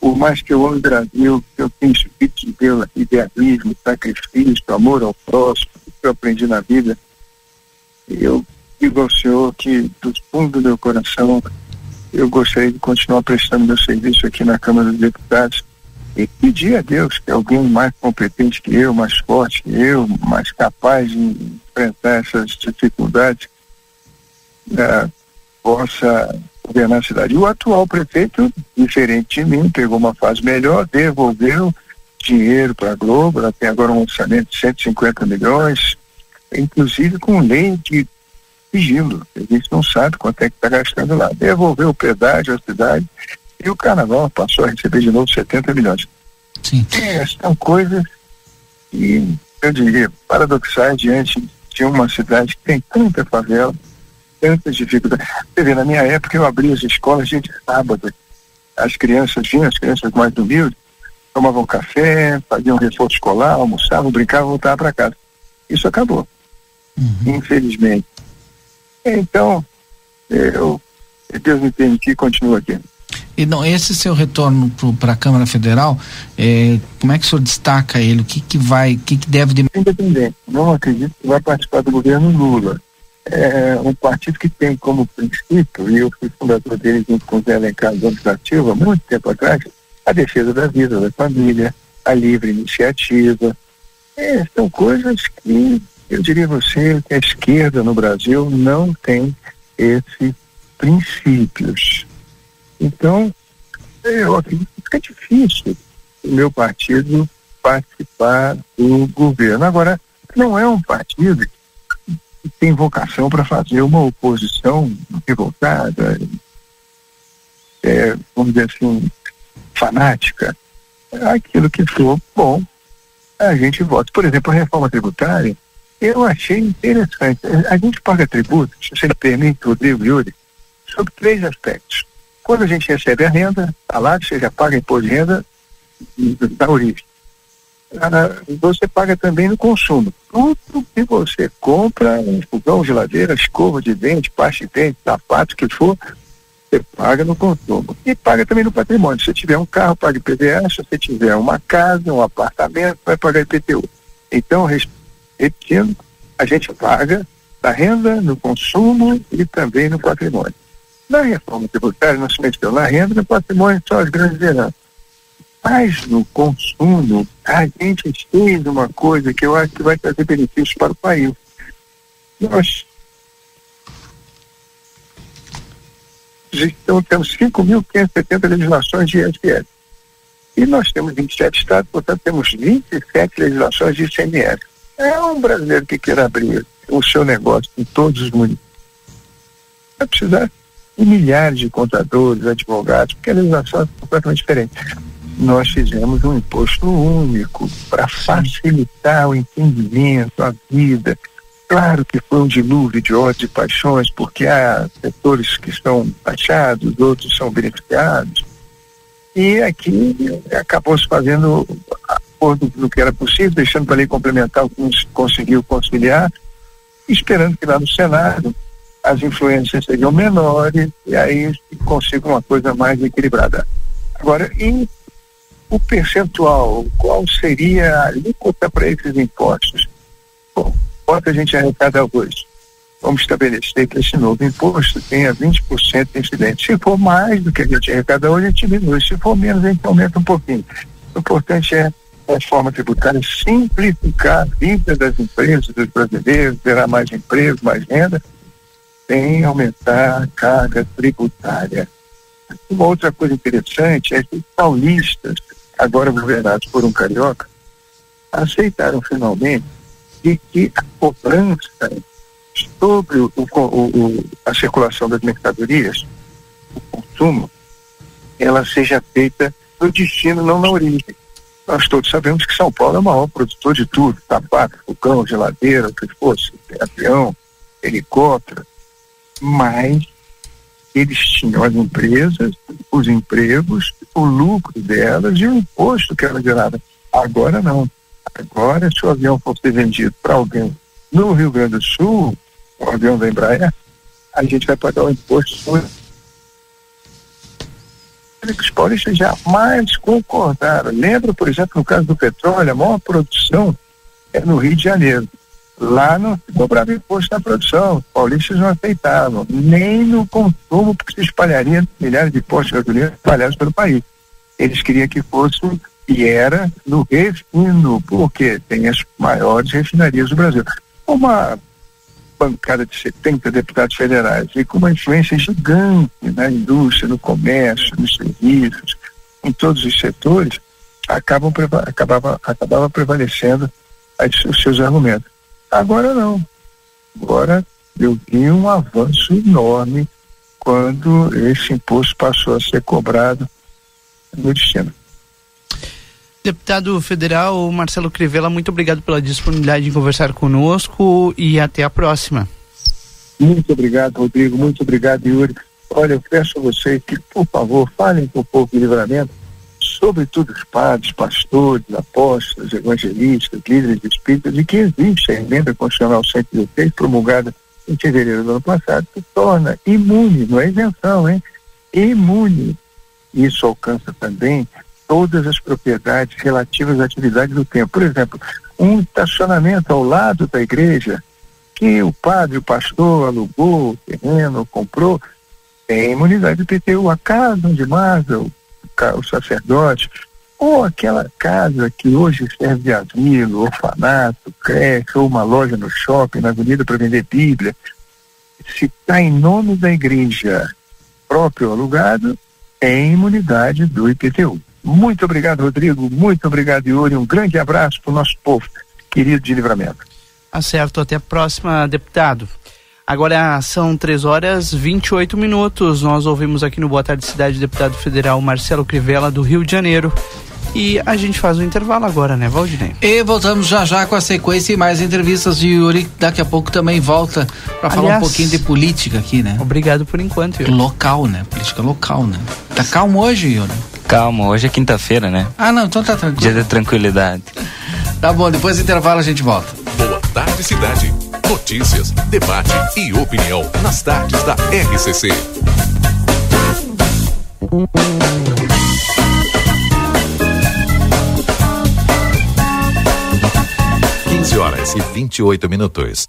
Por mais que eu ame o Brasil, que eu tenho espírito de idealismo, sacrifício, amor ao próximo, que eu aprendi na vida, eu digo ao senhor que, do fundo do meu coração, eu gostaria de continuar prestando meu serviço aqui na Câmara dos Deputados e pedir a Deus que alguém mais competente que eu, mais forte que eu, mais capaz de enfrentar essas dificuldades, eh, possa governar a cidade. E o atual prefeito, diferente de mim, pegou uma fase melhor, devolveu dinheiro para a Globo, ela tem agora um orçamento de 150 milhões, inclusive com lei de sigilo. A gente não sabe quanto é que está gastando lá. Devolveu o pedágio à cidade e o carnaval passou a receber de novo 70 milhões. Sim. É, são coisas que, eu diria, paradoxais diante de uma cidade que tem tanta favela, tantas dificuldades. Você vê, na minha época eu abria as escolas dia de sábado. As crianças vinham, as crianças mais humildes, tomavam café, faziam reforço escolar, almoçavam, brincavam, voltavam para casa. Isso acabou, infelizmente. Então, eu, se Deus me permitir, continuo aqui. E não, esse seu retorno para a Câmara Federal, é, como é que o senhor destaca ele? O que, que vai, o que, que deve de... Independente, não acredito que vai participar do governo Lula. É um partido que tem como princípio, e eu fui fundador dele junto com o Zé Alencar Gomes da muito tempo atrás, a defesa da vida, da família, a livre iniciativa. É, são coisas que eu diria a você que a esquerda no Brasil não tem esses princípios. Então, eu acredito que fica difícil o meu partido participar do governo. Agora, não é um partido que tem vocação para fazer uma oposição revoltada, é, vamos dizer assim, fanática. Aquilo que for bom, a gente vota. Por exemplo, a reforma tributária, eu achei interessante. A gente paga tributo, se você me permite, Rodrigo Yuri, sobre três aspectos. Quando a gente recebe a renda, tá lá, você já paga imposto de renda da origem. Ah, você paga também no consumo. Tudo que você compra, um fogão, geladeira, escova de dente, pasta de dente, sapato, que for, você paga no consumo. E paga também no patrimônio. Se você tiver um carro, paga IPVA. Se você tiver uma casa, um apartamento, vai pagar IPTU. Então, repetindo, a gente paga na renda, no consumo e também no patrimônio. Na reforma tributária, nós metemos na renda no patrimônio só as grandes heranças. Mas no consumo, a gente fez uma coisa que eu acho que vai trazer benefícios para o país. Nós então, temos 5.570 legislações de ISS. E nós temos 27 estados, portanto, temos 27 legislações de ICMS. É um brasileiro que queira abrir o seu negócio em todos os municípios. Vai precisar de milhares de contadores, advogados, porque a legislação é completamente diferente. Nós fizemos um imposto único para facilitar o entendimento, a vida, Claro que foi um dilúvio de ódio e paixões, porque há setores que estão taxados, outros são beneficiados. E aqui acabou se fazendo acordo do que era possível, deixando para a lei complementar o que conseguiu conciliar, esperando que lá no Senado as influências sejam menores e aí se consiga uma coisa mais equilibrada. Agora, e o percentual, qual seria a alíquota para esses impostos? Bom, quanto a gente arrecada hoje. Vamos estabelecer que esse novo imposto tenha 20% de incidente. Se for mais do que a gente arrecada hoje, a gente diminui. Se for menos, a gente aumenta um pouquinho. O importante é a reforma tributária simplificar a vida das empresas, dos brasileiros, gerar mais emprego, mais renda, sem aumentar a carga tributária. Uma outra coisa interessante é que paulistas, agora governados por um carioca, aceitaram finalmente de que a cobrança sobre o, o, o, a circulação das mercadorias, o consumo, ela seja feita no destino, não na origem. Nós todos sabemos que São Paulo é o maior produtor de tudo, tabaco, fogão, geladeira, o que fosse, avião, helicóptero, mas eles tinham as empresas, os empregos, o lucro delas e o imposto que elas geravam. Agora não. Agora, se o avião for ser vendido para alguém no Rio Grande do Sul, o avião da Embraer, a gente vai pagar o imposto sobre os paulistas jamais concordaram. Lembra, por exemplo, no caso do petróleo, a maior produção é no Rio de Janeiro. Lá não se cobrava imposto na produção, os paulistas não aceitavam, nem no consumo, porque se espalharia milhares de postos de gasolina espalhados pelo país. Eles queriam que fosse e era no refino, porque tem as maiores refinarias do Brasil. Uma bancada de 70 deputados federais e com uma influência gigante na indústria, no comércio, nos serviços, em todos os setores, acabam acabava, acabava prevalecendo as, os seus argumentos. Agora não. Agora eu vi um avanço enorme quando esse imposto passou a ser cobrado no destino. Deputado federal Marcelo Crivella, muito obrigado pela disponibilidade de conversar conosco e até a próxima. Muito obrigado, Rodrigo. Muito obrigado, Yuri. Olha, eu peço a vocês que, por favor, falem com o povo de livramento, sobretudo os padres, pastores, apóstolos, evangelistas, líderes de espíritos, de que existe a emenda constitucional 116, promulgada em fevereiro do ano passado, que torna imune, não é isenção, hein? Imune. Isso alcança também todas as propriedades relativas à atividade do templo. Por exemplo, um estacionamento ao lado da igreja, porque o padre, o pastor alugou o terreno, comprou, tem imunidade do IPTU. A casa onde mata o, o sacerdote, ou aquela casa que hoje serve de asilo, orfanato, creche, ou uma loja no shopping, na avenida para vender Bíblia, se está em nome da igreja próprio alugado, tem imunidade do IPTU. Muito obrigado, Rodrigo. Muito obrigado, Yuri. Um grande abraço para o nosso povo querido de livramento. Acerto. Até a próxima, deputado. Agora são 3 horas 28 minutos. Nós ouvimos aqui no Boa Tarde Cidade o deputado federal Marcelo Crivella, do Rio de Janeiro. E a gente faz um intervalo agora, né, Valdinei? E voltamos já já com a sequência e mais entrevistas de Yuri. Daqui a pouco também volta para falar um pouquinho de política aqui, né? Obrigado por enquanto, Yuri. Local, né? Política local, né? Tá calmo hoje, Yuri? Calma, hoje é quinta-feira, né? Ah, não, então tá tranquilo. Dia de tranquilidade. Tá bom, depois do intervalo a gente volta. Boa tarde, cidade. Notícias, debate e opinião nas tardes da RCC. 15 horas e 28 minutos.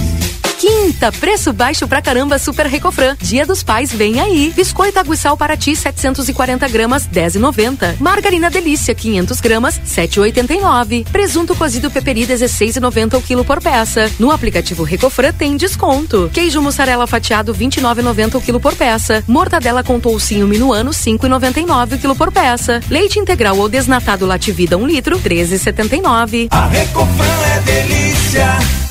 Quinta, preço baixo pra caramba Super Recofran. Dia dos Pais vem aí. Biscoito aguissal para ti 740 gramas 10,90. Margarina Delícia 500 gramas 7,89. Presunto cozido peperi 16,90 o quilo por peça. No aplicativo Recofran tem desconto. Queijo mussarela fatiado 29,90 o quilo por peça. Mortadela com toucinho minuano 5,99 o quilo por peça. Leite integral ou desnatado Lativida 1 litro 13,79. A Recofran é delícia.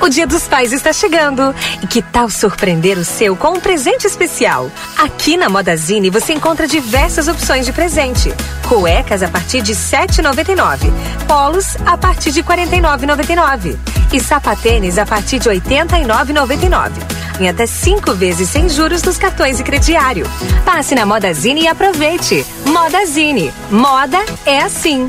O Dia dos Pais está chegando. E que tal surpreender o seu com um presente especial? Aqui na Modazine você encontra diversas opções de presente. Cuecas a partir de R$ 7,99. Polos a partir de R$ 49,99. E sapatênis a partir de R$ 89,99. Em até cinco vezes sem juros nos cartões e crediário. Passe na Modazine e aproveite. Modazine. Moda é assim.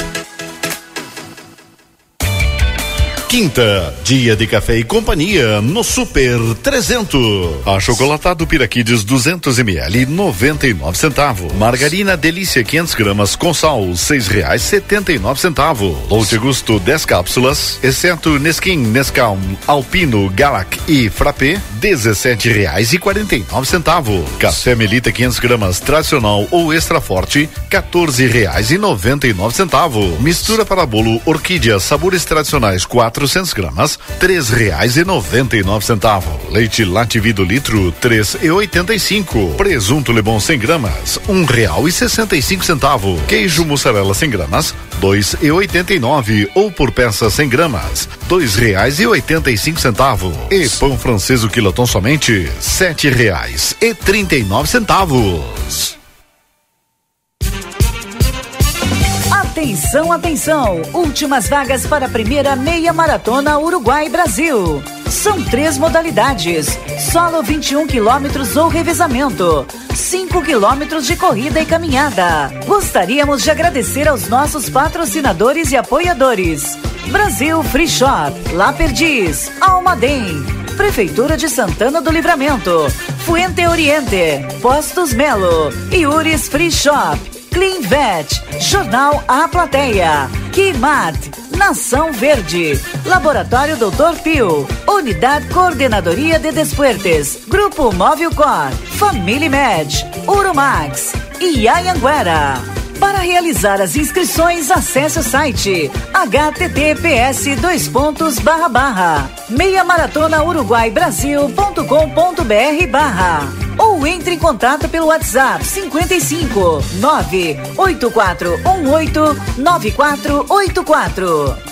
Quinta, dia de café e companhia no Super 300. Achocolatado Piraquides 200 ml 99 centavos. Margarina Delícia 500 gramas com sal seis reais setenta e nove centavos. Dolce Gusto 10 cápsulas, exceto Nesquim, Nescau, Alpino, Galac e Frappé 17 reais e quarenta e nove centavos. Café Melita 500 gramas tradicional ou extra forte 14 reais e noventa e nove centavos. Mistura para bolo Orquídea sabores tradicionais 4 400 gramas, três reais e noventa e nove centavos. Leite Lativido litro, três e oitenta e cinco. Presunto Lebon 100 gramas, um real e sessenta e cinco centavos. Queijo mussarela 100 gramas, dois e oitenta e nove. Ou por peça 100 gramas, dois reais e oitenta e cinco centavos. E pão francês o quilotão somente, sete reais e trinta e nove centavos. Atenção, atenção! Últimas vagas para a primeira meia maratona Uruguai-Brasil. São três modalidades: solo 21 quilômetros ou revezamento, 5 quilômetros de corrida e caminhada. Gostaríamos de agradecer aos nossos patrocinadores e apoiadores. Brasil Free Shop, La Perdiz, Almaden, Prefeitura de Santana do Livramento, Fuente Oriente, Postos Melo, Iuris Free Shop, Clean Vet, Jornal A Plateia, Kimat, Nação Verde, Laboratório Doutor Pio, Unidade Coordenadoria de Despuertes, Grupo Móvel Cor, Família Med, Urumax e Ayanguera. Para realizar as inscrições, acesse o site https dois pontos barra barra. Meia maratona uruguai brasil.com.br barra ou entre em contato pelo WhatsApp 55 98418 9484.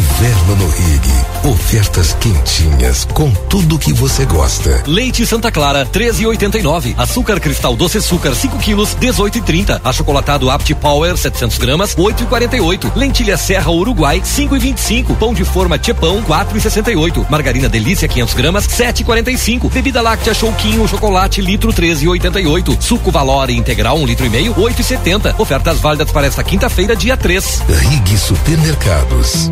Inverno no Rig. Ofertas quentinhas com tudo que você gosta. Leite Santa Clara, 13,89. Açúcar cristal doce açúcar, 5 quilos, 18,30. Achocolatado Apt Power, 700 gramas, 8,48. Lentilha Serra Uruguai, 5,25. Pão de forma Tchepão, 4,68. Margarina Delícia, 500 gramas, 7,45. Bebida láctea Chouquinho, chocolate, litro, 13,88. Suco Valore integral, 1 um litro e meio, 8,70. Ofertas válidas para esta quinta-feira, dia 3. Rig Supermercados.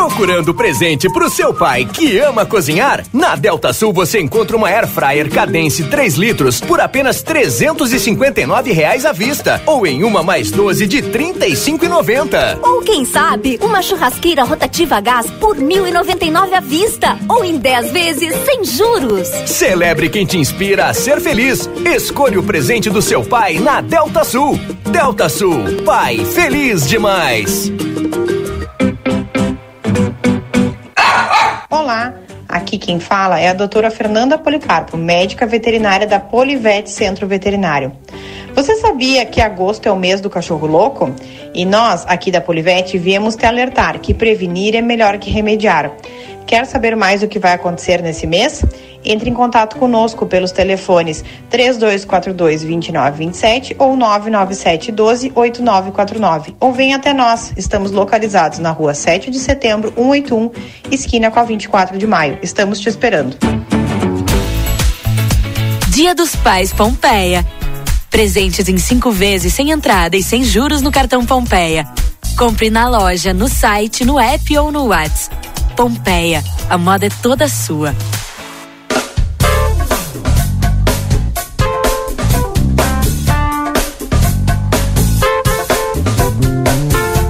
Procurando presente pro seu pai que ama cozinhar? Na Delta Sul você encontra uma Air Fryer Cadence 3 litros por apenas 359 reais à vista ou em uma mais 12 de R$ 35,90. Ou quem sabe, uma churrasqueira rotativa a gás por R$ 1.099 à vista ou em 10 vezes sem juros. Celebre quem te inspira a ser feliz. Escolha o presente do seu pai na Delta Sul. Delta Sul, pai feliz demais. Olá, aqui quem fala é a doutora Fernanda Policarpo, médica veterinária da Polivete Centro Veterinário. Você sabia que agosto é o mês do cachorro louco? E nós, aqui da Polivete, viemos te alertar que prevenir é melhor que remediar. Quer saber mais o que vai acontecer nesse mês? Entre em contato conosco pelos telefones 3242-2927 ou 997-12-8949. Ou venha até nós. Estamos localizados na rua 7 de setembro, 181, esquina com a 24 de maio. Estamos te esperando. Dia dos Pais Pompeia. Presentes em cinco vezes sem entrada e sem juros no cartão Pompeia. Compre na loja, no site, no app ou no WhatsApp. Pompeia, a moda é toda sua.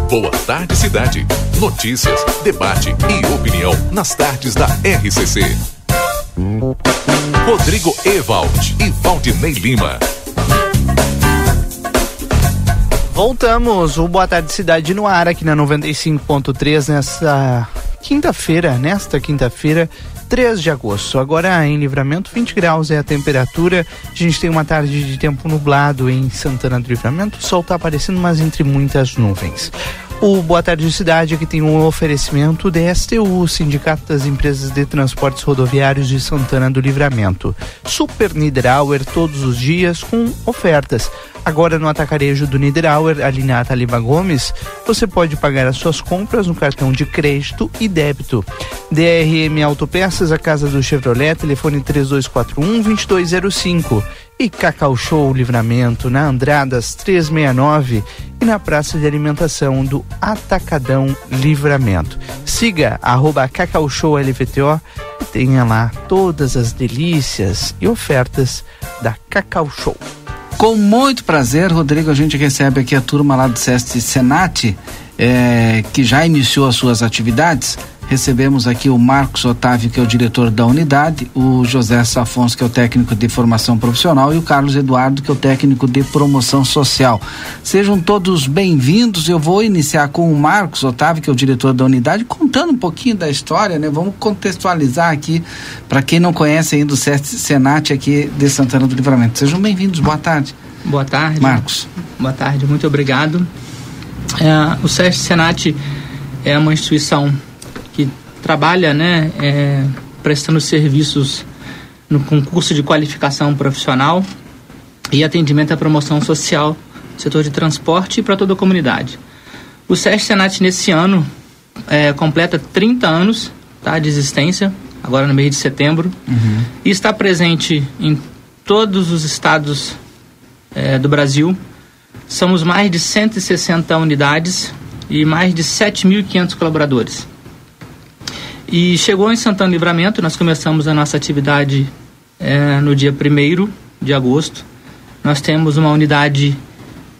Boa tarde, cidade. Notícias, debate e opinião nas tardes da RCC. Rodrigo Ewald e Valdinei Lima. Voltamos, o Boa Tarde Cidade no ar aqui na 95.3 nessa quinta-feira, nesta quinta-feira, 3 de agosto. Agora em Livramento, 20 graus é a temperatura. A gente tem uma tarde de tempo nublado em Santana do Livramento. O sol está aparecendo, mas entre muitas nuvens. O Boa Tarde Cidade aqui tem um oferecimento da STU, Sindicato das Empresas de Transportes Rodoviários de Santana do Livramento. Super Niederauer todos os dias com ofertas. Agora no atacarejo do Niederauer, ali na Ataliba Gomes, você pode pagar as suas compras no cartão de crédito e débito. DRM Autopeças, a casa do Chevrolet, telefone 3241-2205. E Cacau Show Livramento na Andradas 369 e na Praça de Alimentação do Atacadão Livramento. Siga arroba Cacau Show LVTO e tenha lá todas as delícias e ofertas da Cacau Show. Com muito prazer, Rodrigo, a gente recebe aqui a turma lá do SEST Senat, eh, que já iniciou as suas atividades. Recebemos aqui o Marcos Otávio, que é o diretor da unidade, o José Safonso, que é o técnico de formação profissional, e o Carlos Eduardo, que é o técnico de promoção social. Sejam todos bem-vindos. Eu vou iniciar com o Marcos Otávio, que é o diretor da unidade, contando um pouquinho da história, né? Vamos contextualizar aqui para quem não conhece ainda o Senat aqui de Santana do Livramento. Sejam bem-vindos. Boa tarde. Boa tarde. Marcos. Boa tarde, muito obrigado. É, o SESC Senat é uma instituição que trabalha, né, é, prestando serviços no concurso de qualificação profissional e atendimento à promoção social, setor de transporte e para toda a comunidade. O SESC Senat nesse ano é, completa 30 anos tá, de existência, agora no mês de setembro, Uhum. e está presente em todos os estados é, do Brasil. Somos mais de 160 unidades e mais de 7.500 colaboradores. E chegou em Santana Livramento, nós começamos a nossa atividade é, no dia 1 de agosto. Nós temos uma unidade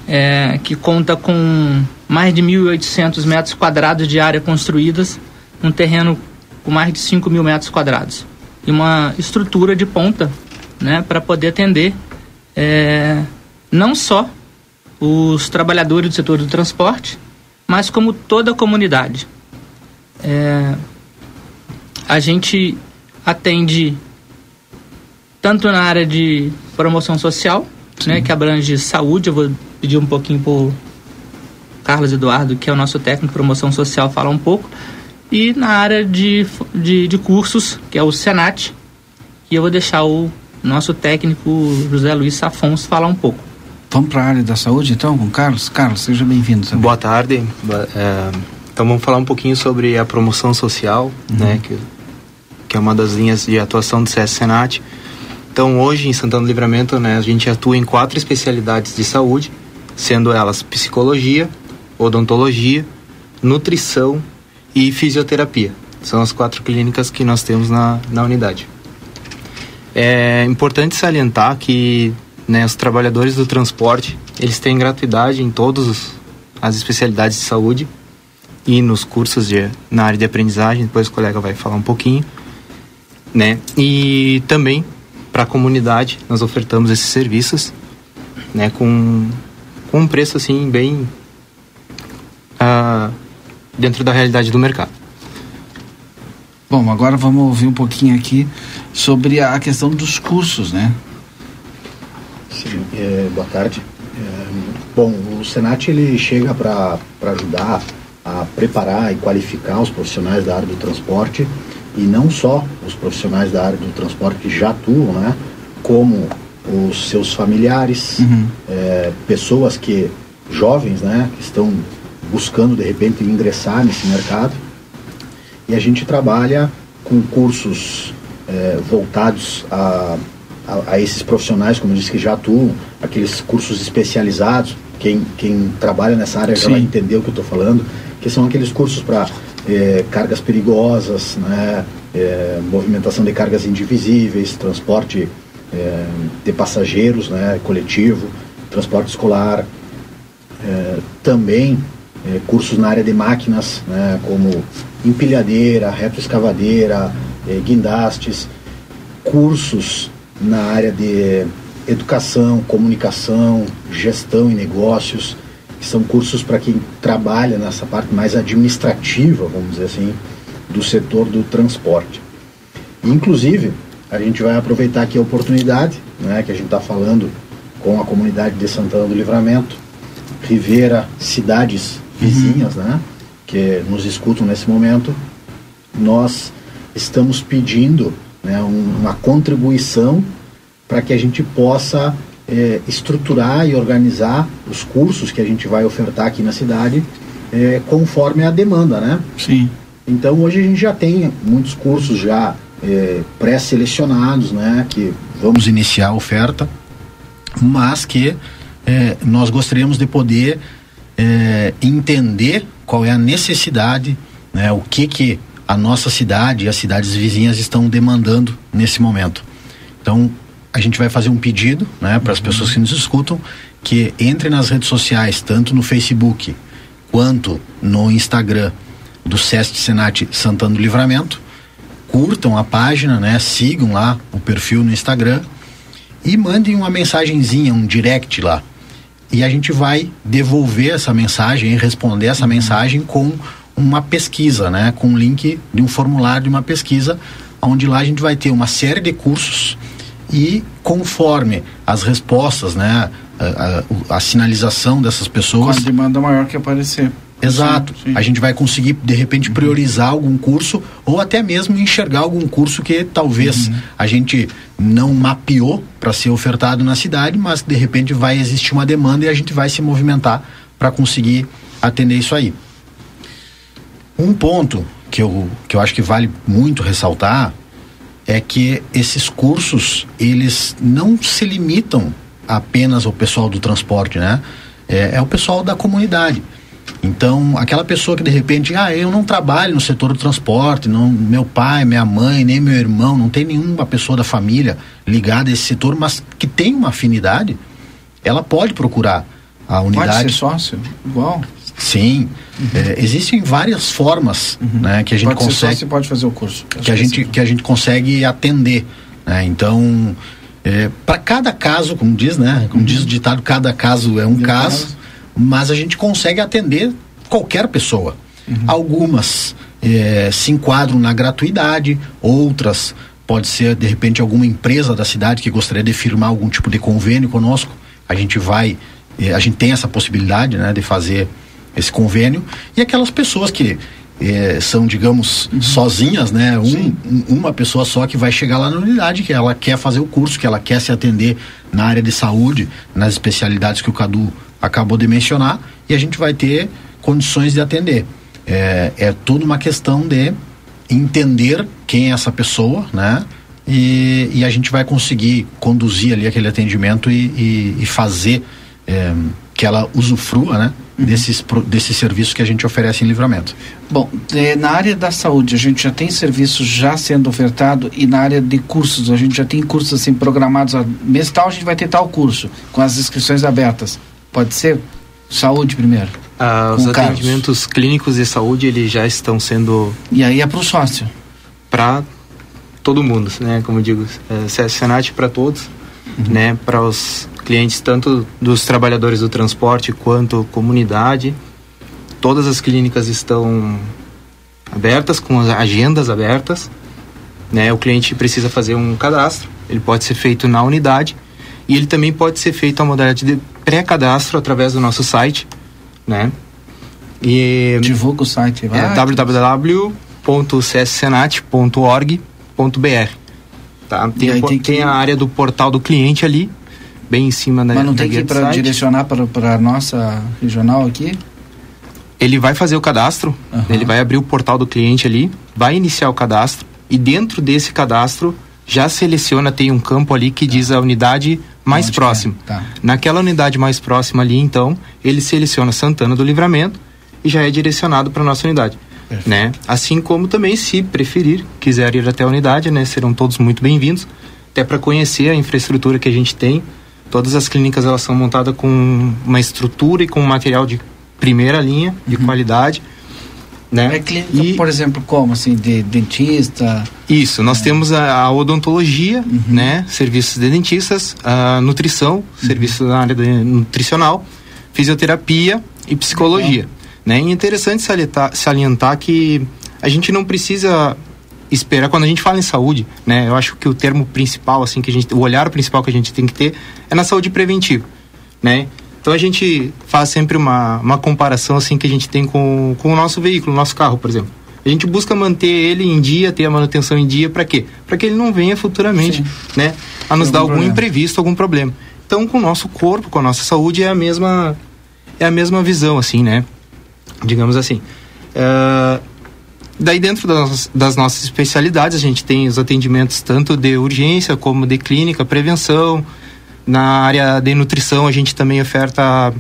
é, que conta com mais de 1.800 metros quadrados de área construídas, um terreno com mais de 5 mil metros quadrados. E uma estrutura de ponta né, para poder atender é, não só os trabalhadores do setor do transporte, mas como toda a comunidade. É, a gente atende tanto na área de promoção social, né, que abrange saúde, eu vou pedir um pouquinho para Carlos Eduardo, que é o nosso técnico de promoção social, falar um pouco, e na área de, de, de cursos, que é o Senat, e eu vou deixar o nosso técnico José Luiz Afonso falar um pouco. Vamos para a área da saúde então com o Carlos? Carlos, seja bem-vindo. Boa tarde. É, então vamos falar um pouquinho sobre a promoção social, né, que, que é uma das linhas de atuação do CS Senat. Então hoje em Santana do Livramento, né, a gente atua em quatro especialidades de saúde, sendo elas psicologia, odontologia, nutrição e fisioterapia. São as quatro clínicas que nós temos na, na unidade. É importante salientar que né, os trabalhadores do transporte eles têm gratuidade em todas as especialidades de saúde e nos cursos de, na área de aprendizagem. Depois o colega vai falar um pouquinho, né? E também para a comunidade nós ofertamos esses serviços, né? Com, com um preço assim bem ah, dentro da realidade do mercado. Bom, agora vamos ouvir um pouquinho aqui sobre a questão dos cursos, né? Sim, é, boa tarde. É, bom, o Senat ele chega para ajudar a preparar e qualificar os profissionais da área do transporte e não só os profissionais da área do transporte que já atuam, né? Como os seus familiares, é, pessoas que jovens, né? Que estão buscando de repente ingressar nesse mercado e a gente trabalha com cursos eh, voltados a, a, a esses profissionais, como eu disse, que já atuam, aqueles cursos especializados. Quem, quem trabalha nessa área já Sim. vai entender o que eu estou falando, que são aqueles cursos para cargas perigosas, né, eh, movimentação de cargas indivisíveis, transporte eh, de passageiros, né, coletivo, transporte escolar, eh, também eh, cursos na área de máquinas, né, como empilhadeira, retroescavadeira, eh, guindastes, cursos na área de educação, comunicação, gestão e negócios, que são cursos para quem trabalha nessa parte mais administrativa, vamos dizer assim, do setor do transporte. Inclusive, a gente vai aproveitar aqui a oportunidade, né, que a gente está falando com a comunidade de Santana do Livramento, Rivera, cidades vizinhas, né, que nos escutam nesse momento, nós estamos pedindo né, um- uma contribuição para que a gente possa eh, estruturar e organizar os cursos que a gente vai ofertar aqui na cidade eh, conforme a demanda, né? Sim. Então hoje a gente já tem muitos cursos já eh, pré-selecionados, né? Que vamos iniciar a oferta, mas que eh, nós gostaríamos de poder eh, entender qual é a necessidade, né? O que que a nossa cidade e as cidades vizinhas estão demandando nesse momento. Então a gente vai fazer um pedido, né, para as pessoas que nos escutam, que entrem nas redes sociais, tanto no Facebook quanto no Instagram do SESC Senat Santana do Livramento, curtam a página, né, sigam lá o perfil no Instagram e mandem uma mensagenzinha, um direct lá. E a gente vai devolver essa mensagem e responder essa mensagem com uma pesquisa, né, com um link de um formulário de uma pesquisa, onde lá a gente vai ter uma série de cursos e conforme as respostas, né, a, a- a sinalização dessas pessoas, Com a demanda maior que aparecer. Exato. A gente vai conseguir, de repente, priorizar algum curso ou até mesmo enxergar algum curso que talvez a gente não mapeou para ser ofertado na cidade, mas de repente vai existir uma demanda e a gente vai se movimentar para conseguir atender isso aí. Um ponto que eu, que eu acho que vale muito ressaltar é que esses cursos, eles não se limitam apenas ao pessoal do transporte, né? É, é o pessoal da comunidade. Então, aquela pessoa que de repente, ah, eu não trabalho no setor do transporte, não, meu pai, minha mãe, nem meu irmão, não tem nenhuma pessoa da família ligada a esse setor, mas que tem uma afinidade, ela pode procurar a unidade. Pode ser sócio? Igual. Sim. É, existem várias formas né, que a gente pode consegue e pode fazer o curso. que a gente que a gente consegue atender né? então É, para cada caso, como diz, né? Como diz o ditado, cada caso é um caso, mas a gente consegue atender qualquer pessoa. Algumas é, se enquadram na gratuidade, outras pode ser de repente alguma empresa da cidade que gostaria de firmar algum tipo de convênio conosco. A gente vai, eh, a gente tem essa possibilidade, né, de fazer esse convênio e aquelas pessoas que eh, são, digamos, sozinhas, né? Um, um- uma pessoa só que vai chegar lá na unidade, que ela quer fazer o curso, que ela quer se atender na área de saúde, nas especialidades que o Cadu acabou de mencionar, e a gente vai ter condições de atender. É, é tudo uma questão de entender quem é essa pessoa, né? E, e a gente vai conseguir conduzir ali aquele atendimento e, e- e fazer é, que ela usufrua, né? Desses, desses serviços que a gente oferece em livramento. Bom, eh, na área da saúde, a gente já tem serviços já sendo ofertado e na área de cursos, a gente já tem cursos assim programados. A mês tal a gente vai ter tal curso, com as inscrições abertas. Pode ser? Saúde primeiro. Ah, os Carlos. atendimentos clínicos de saúde eles já estão sendo E aí é para o sócio. para todo mundo, né? Como eu digo, é, Senat para todos, né? Para os clientes tanto dos trabalhadores do transporte quanto comunidade. Todas as clínicas estão abertas com as agendas abertas, né? O cliente precisa fazer um cadastro, ele pode ser feito na unidade e ele também pode ser feito a modalidade de pré-cadastro através do nosso site, né? E divulga o site, vai. é www.cssenat.org.br. Tá? Tem, aí tem que- tem a área do portal do cliente ali, bem em cima da Mas não da tem que ir para direcionar para a nossa regional aqui? Ele vai fazer o cadastro, ele vai abrir o portal do cliente ali, vai iniciar o cadastro e dentro desse cadastro já seleciona, tem um campo ali que diz a unidade mais Onde próxima. que é? Tá. Naquela unidade mais próxima ali, então, ele seleciona Santana do Livramento e já é direcionado para nossa unidade. Né? Assim como também, se preferir, quiser ir até a unidade, né? serão todos muito bem-vindos, até para conhecer a infraestrutura que a gente tem. Todas as clínicas elas são montadas com uma estrutura e com um material de primeira linha, de qualidade. Né? É clínica, por exemplo, como assim, de dentista? Isso, nós temos a, a odontologia, Uhum. né? Serviços de dentistas, a nutrição, serviço na área de nutricional, fisioterapia e psicologia. Né? E é interessante salientar, salientar que a gente não precisa esperar quando a gente fala em saúde, né? Eu acho que o termo principal, assim, que a gente, o olhar principal que a gente tem que ter é na saúde preventiva, né? Então a gente faz sempre uma, uma comparação assim que a gente tem com, com o nosso veículo, o nosso carro, por exemplo. A gente busca manter ele em dia, ter a manutenção em dia, para quê? Para que ele não venha futuramente, né, a nos dar algum imprevisto, algum problema. Então, com o nosso corpo, com a nossa saúde é a mesma é a mesma visão, assim, né? Digamos assim. É, Daí dentro das, das nossas especialidades a gente tem os atendimentos tanto de urgência como de clínica, prevenção. Na área de nutrição a gente também oferta,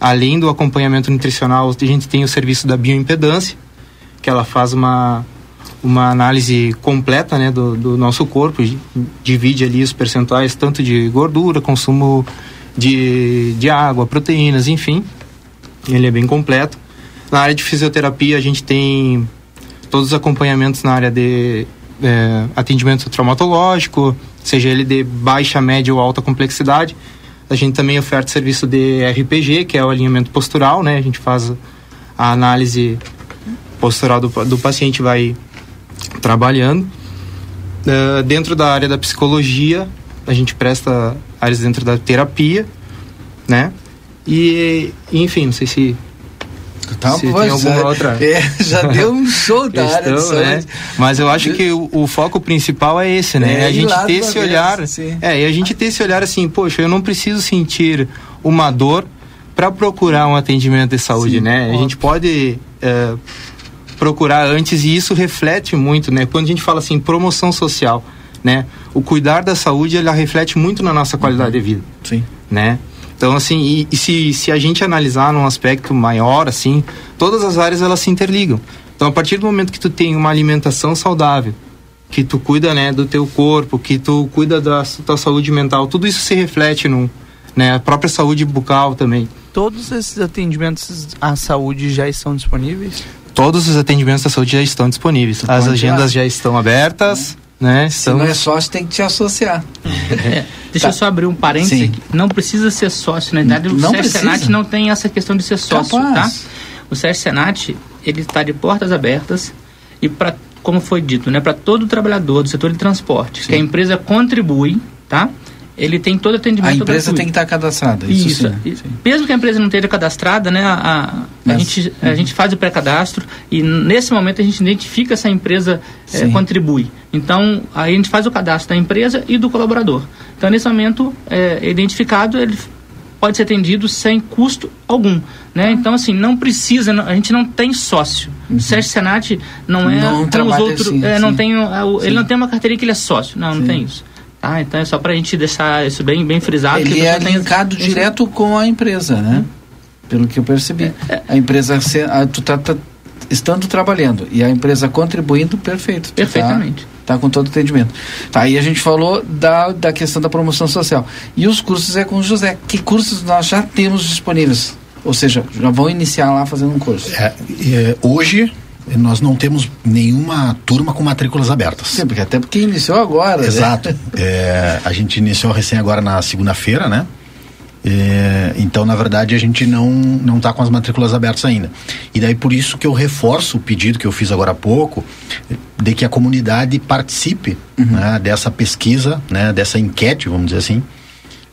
além do acompanhamento nutricional, a gente tem o serviço da bioimpedância, que ela faz uma, uma análise completa né, do, do nosso corpo, di- divide ali os percentuais tanto de gordura, consumo de, de água, proteínas, enfim. Ele é bem completo. Na área de fisioterapia a gente tem todos os acompanhamentos na área de é, atendimento traumatológico, seja ele de baixa, média ou alta complexidade. A gente também oferta serviço de RPG, que é o alinhamento postural, né? A gente faz a análise postural do, do paciente, vai trabalhando. Eh, dentro da área da psicologia, a gente presta áreas dentro da terapia, né? E, enfim, não sei se Tá, se tem alguma é. outra. É, já deu um show da área de questão, né? saúde. Mas eu acho que o, o foco principal é esse, né? É, a ir gente ter esse olhar. É, e a gente ter esse olhar assim, poxa, eu não preciso sentir uma dor para procurar um atendimento de saúde, Sim, né? A óbvio. gente pode é, procurar antes e isso reflete muito, né? Quando a gente fala assim, promoção social, né? O cuidar da saúde, ela reflete muito na nossa qualidade de vida. Sim. Né? Então, assim, e, e se, se a gente analisar num aspecto maior, assim, todas as áreas elas se interligam. Então, a partir do momento que tu tem uma alimentação saudável, que tu cuida, né, do teu corpo, que tu cuida da tua saúde mental, tudo isso se reflete no, né, a própria saúde bucal também. Todos esses atendimentos à saúde já estão disponíveis? Todos os atendimentos da saúde já estão disponíveis. As agendas já estão abertas, Né? Se não é sócio, tem que te associar. É, deixa eu só abrir um parênteses Sim. Não precisa ser sócio, na verdade o Não Sérgio precisa. Senat não tem essa questão de ser sócio, Capaz. tá? O Sérgio Senat, ele está de portas abertas e para como foi dito, né, para todo trabalhador do setor de transporte, que a empresa contribui, tá? Ele tem todo atendimento A empresa gratuito. tem que estar cadastrada. Isso, Isso. sim. E Mesmo que a empresa não esteja cadastrada, né, a, a, a gente, a gente faz o pré-cadastro e nesse momento a gente identifica se a empresa Sim. contribui. Então, aí a gente faz o cadastro da empresa e do colaborador. Então, nesse momento, é identificado, ele pode ser atendido sem custo algum. Né? Então, assim, não precisa, não- a gente não tem sócio. O Sérgio Senat não é Uhum. Não como os trabalha outros, assim, é, não sim. tem, o- ele Sim. não tem uma carteirinha que ele é sócio. Não, não Sim. tem isso. Tá? Então é só pra gente deixar isso bem, bem frisado. que Ele a é tem- linkado esse- direto com a empresa, né? Pelo que eu percebi. A empresa, a- tu tá, tá estando trabalhando e a empresa contribuindo, perfeito. Tu Perfeitamente. Tá, tá com todo o atendimento. Tá, aí a gente falou da, da questão da promoção social. E os cursos é com o José. Que cursos nós já temos disponíveis? Ou seja, já vão iniciar lá fazendo um curso. É, é, hoje nós não temos nenhuma turma com matrículas abertas. Sim, porque até porque iniciou agora. né? Exato. É, a gente iniciou recém agora na segunda-feira, né? É, então, na verdade, a gente não não está com as matrículas abertas ainda. E daí por isso que eu reforço o pedido que eu fiz agora há pouco de que a comunidade participe né, dessa pesquisa, né, dessa enquete, vamos dizer assim,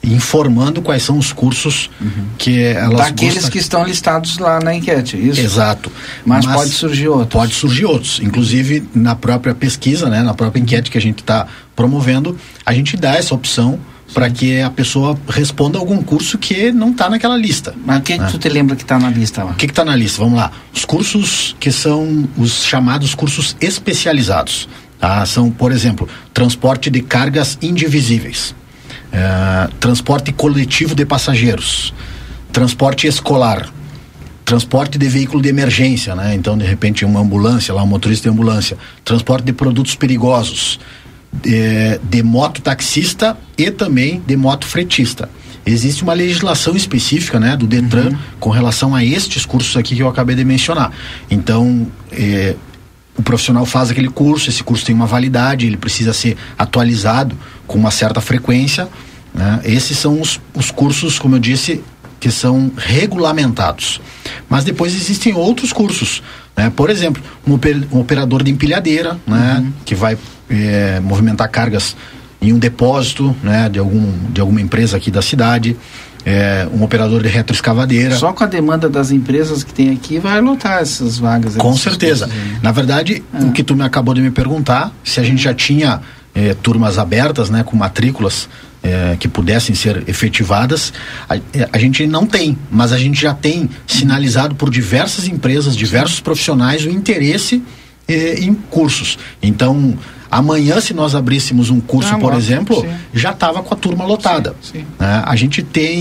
informando quais são os cursos que elas Daqueles gostam- que estão listados lá na enquete, isso? Exato. Mas pode surgir outros. Pode surgir outros. Inclusive, na própria pesquisa, né, na própria enquete que a gente está promovendo, a gente dá essa opção para que a pessoa responda algum curso que não está naquela lista. Mas o que, que tu te lembra que está na lista lá? O que está na lista? Vamos lá. Os cursos que são os chamados cursos especializados. Tá? São, por exemplo, transporte de cargas indivisíveis, eh, transporte coletivo de passageiros, transporte escolar, transporte de veículo de emergência, né? Então, de repente, uma ambulância, lá um motorista de ambulância, transporte de produtos perigosos, de, de moto taxista e também de moto fretista. Existe uma legislação específica, né, do Detran com relação a estes cursos aqui que eu acabei de mencionar. Então, eh, o profissional faz aquele curso, esse curso tem uma validade, ele precisa ser atualizado com uma certa frequência. Né? Esses são os, os cursos, como eu disse, que são regulamentados. Mas depois existem outros cursos. Né? Por exemplo, um, oper- operador de empilhadeira, né? que vai eh, movimentar cargas em um depósito né? de, algum, de alguma empresa aqui da cidade. Eh, um operador de retroescavadeira. Só com a demanda das empresas que tem aqui vai lotar essas vagas. Com certeza. cursos aí. Na verdade, o que tu me acabou de me perguntar, se a gente já tinha eh, turmas abertas, né, com matrículas eh, que pudessem ser efetivadas, a, eh, a gente não tem, mas a gente já tem sinalizado por diversas empresas, diversos profissionais o interesse eh, em cursos. Então, amanhã, se nós abríssemos um curso, Ah, por exemplo, sim. já estava com a turma lotada. Sim. né? A gente tem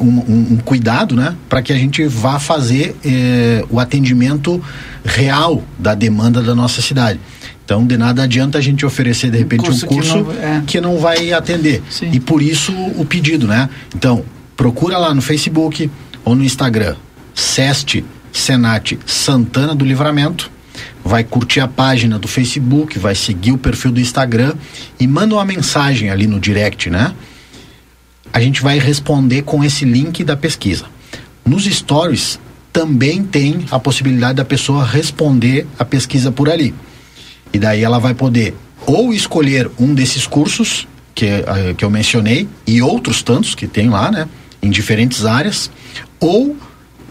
um, um- um cuidado, né, para que a gente vá fazer eh, o atendimento real da demanda da nossa cidade. Então, de nada adianta a gente oferecer de repente curso um que curso não- é. que não vai atender. E por isso o pedido, né? Então, procura lá no Facebook ou no Instagram, SEST Senat Santana do Livramento. Vai curtir a página do Facebook, vai seguir o perfil do Instagram e manda uma mensagem ali no direct, né? A gente vai responder com esse link da pesquisa. Nos stories também tem a possibilidade da pessoa responder a pesquisa por ali. E daí ela vai poder ou escolher um desses cursos que, eh, que eu mencionei e outros tantos que tem lá, né? Em diferentes áreas, ou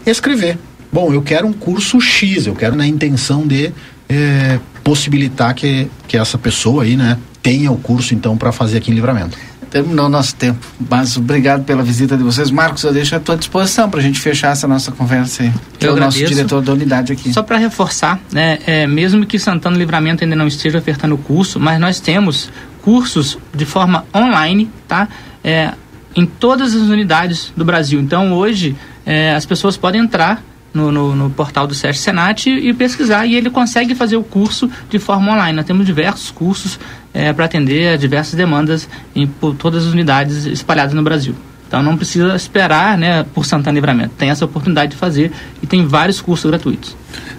escrever. Bom, eu quero um curso X, eu quero na intenção de eh, possibilitar que, que essa pessoa aí, né, tenha o curso então para fazer aqui em livramento. Terminou nosso tempo, mas obrigado pela visita de vocês. Marcos, eu deixo à tua disposição para a gente fechar essa nossa conversa aí. Que é Eu o nosso agradeço. diretor da unidade aqui. Só para reforçar, né, é, mesmo que Santana Livramento ainda não esteja ofertando curso, mas nós temos cursos de forma online, tá? É, em todas as unidades do Brasil. Então hoje é, as pessoas podem entrar no, no, no portal do Sérgio Senat e, e pesquisar e ele consegue fazer o curso de forma online. Nós temos diversos cursos é, para atender a diversas demandas em por todas as unidades espalhadas no Brasil. Então não precisa esperar né, por Santana Livramento. Tem essa oportunidade de fazer e tem vários cursos gratuitos.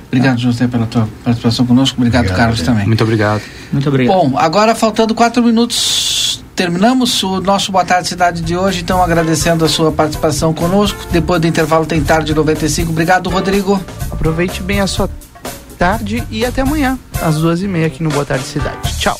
Obrigado, José, pela tua participação conosco. Obrigado, Obrigado, Carlos, também. Muito obrigado. Muito obrigado. Bom, agora faltando quatro minutos, terminamos o nosso Boa Tarde Cidade de hoje, então agradecendo a sua participação conosco. Depois do intervalo tem tarde 95. Obrigado, Rodrigo. Aproveite bem a sua tarde e até amanhã, às duas e meia aqui no Boa Tarde Cidade. Tchau.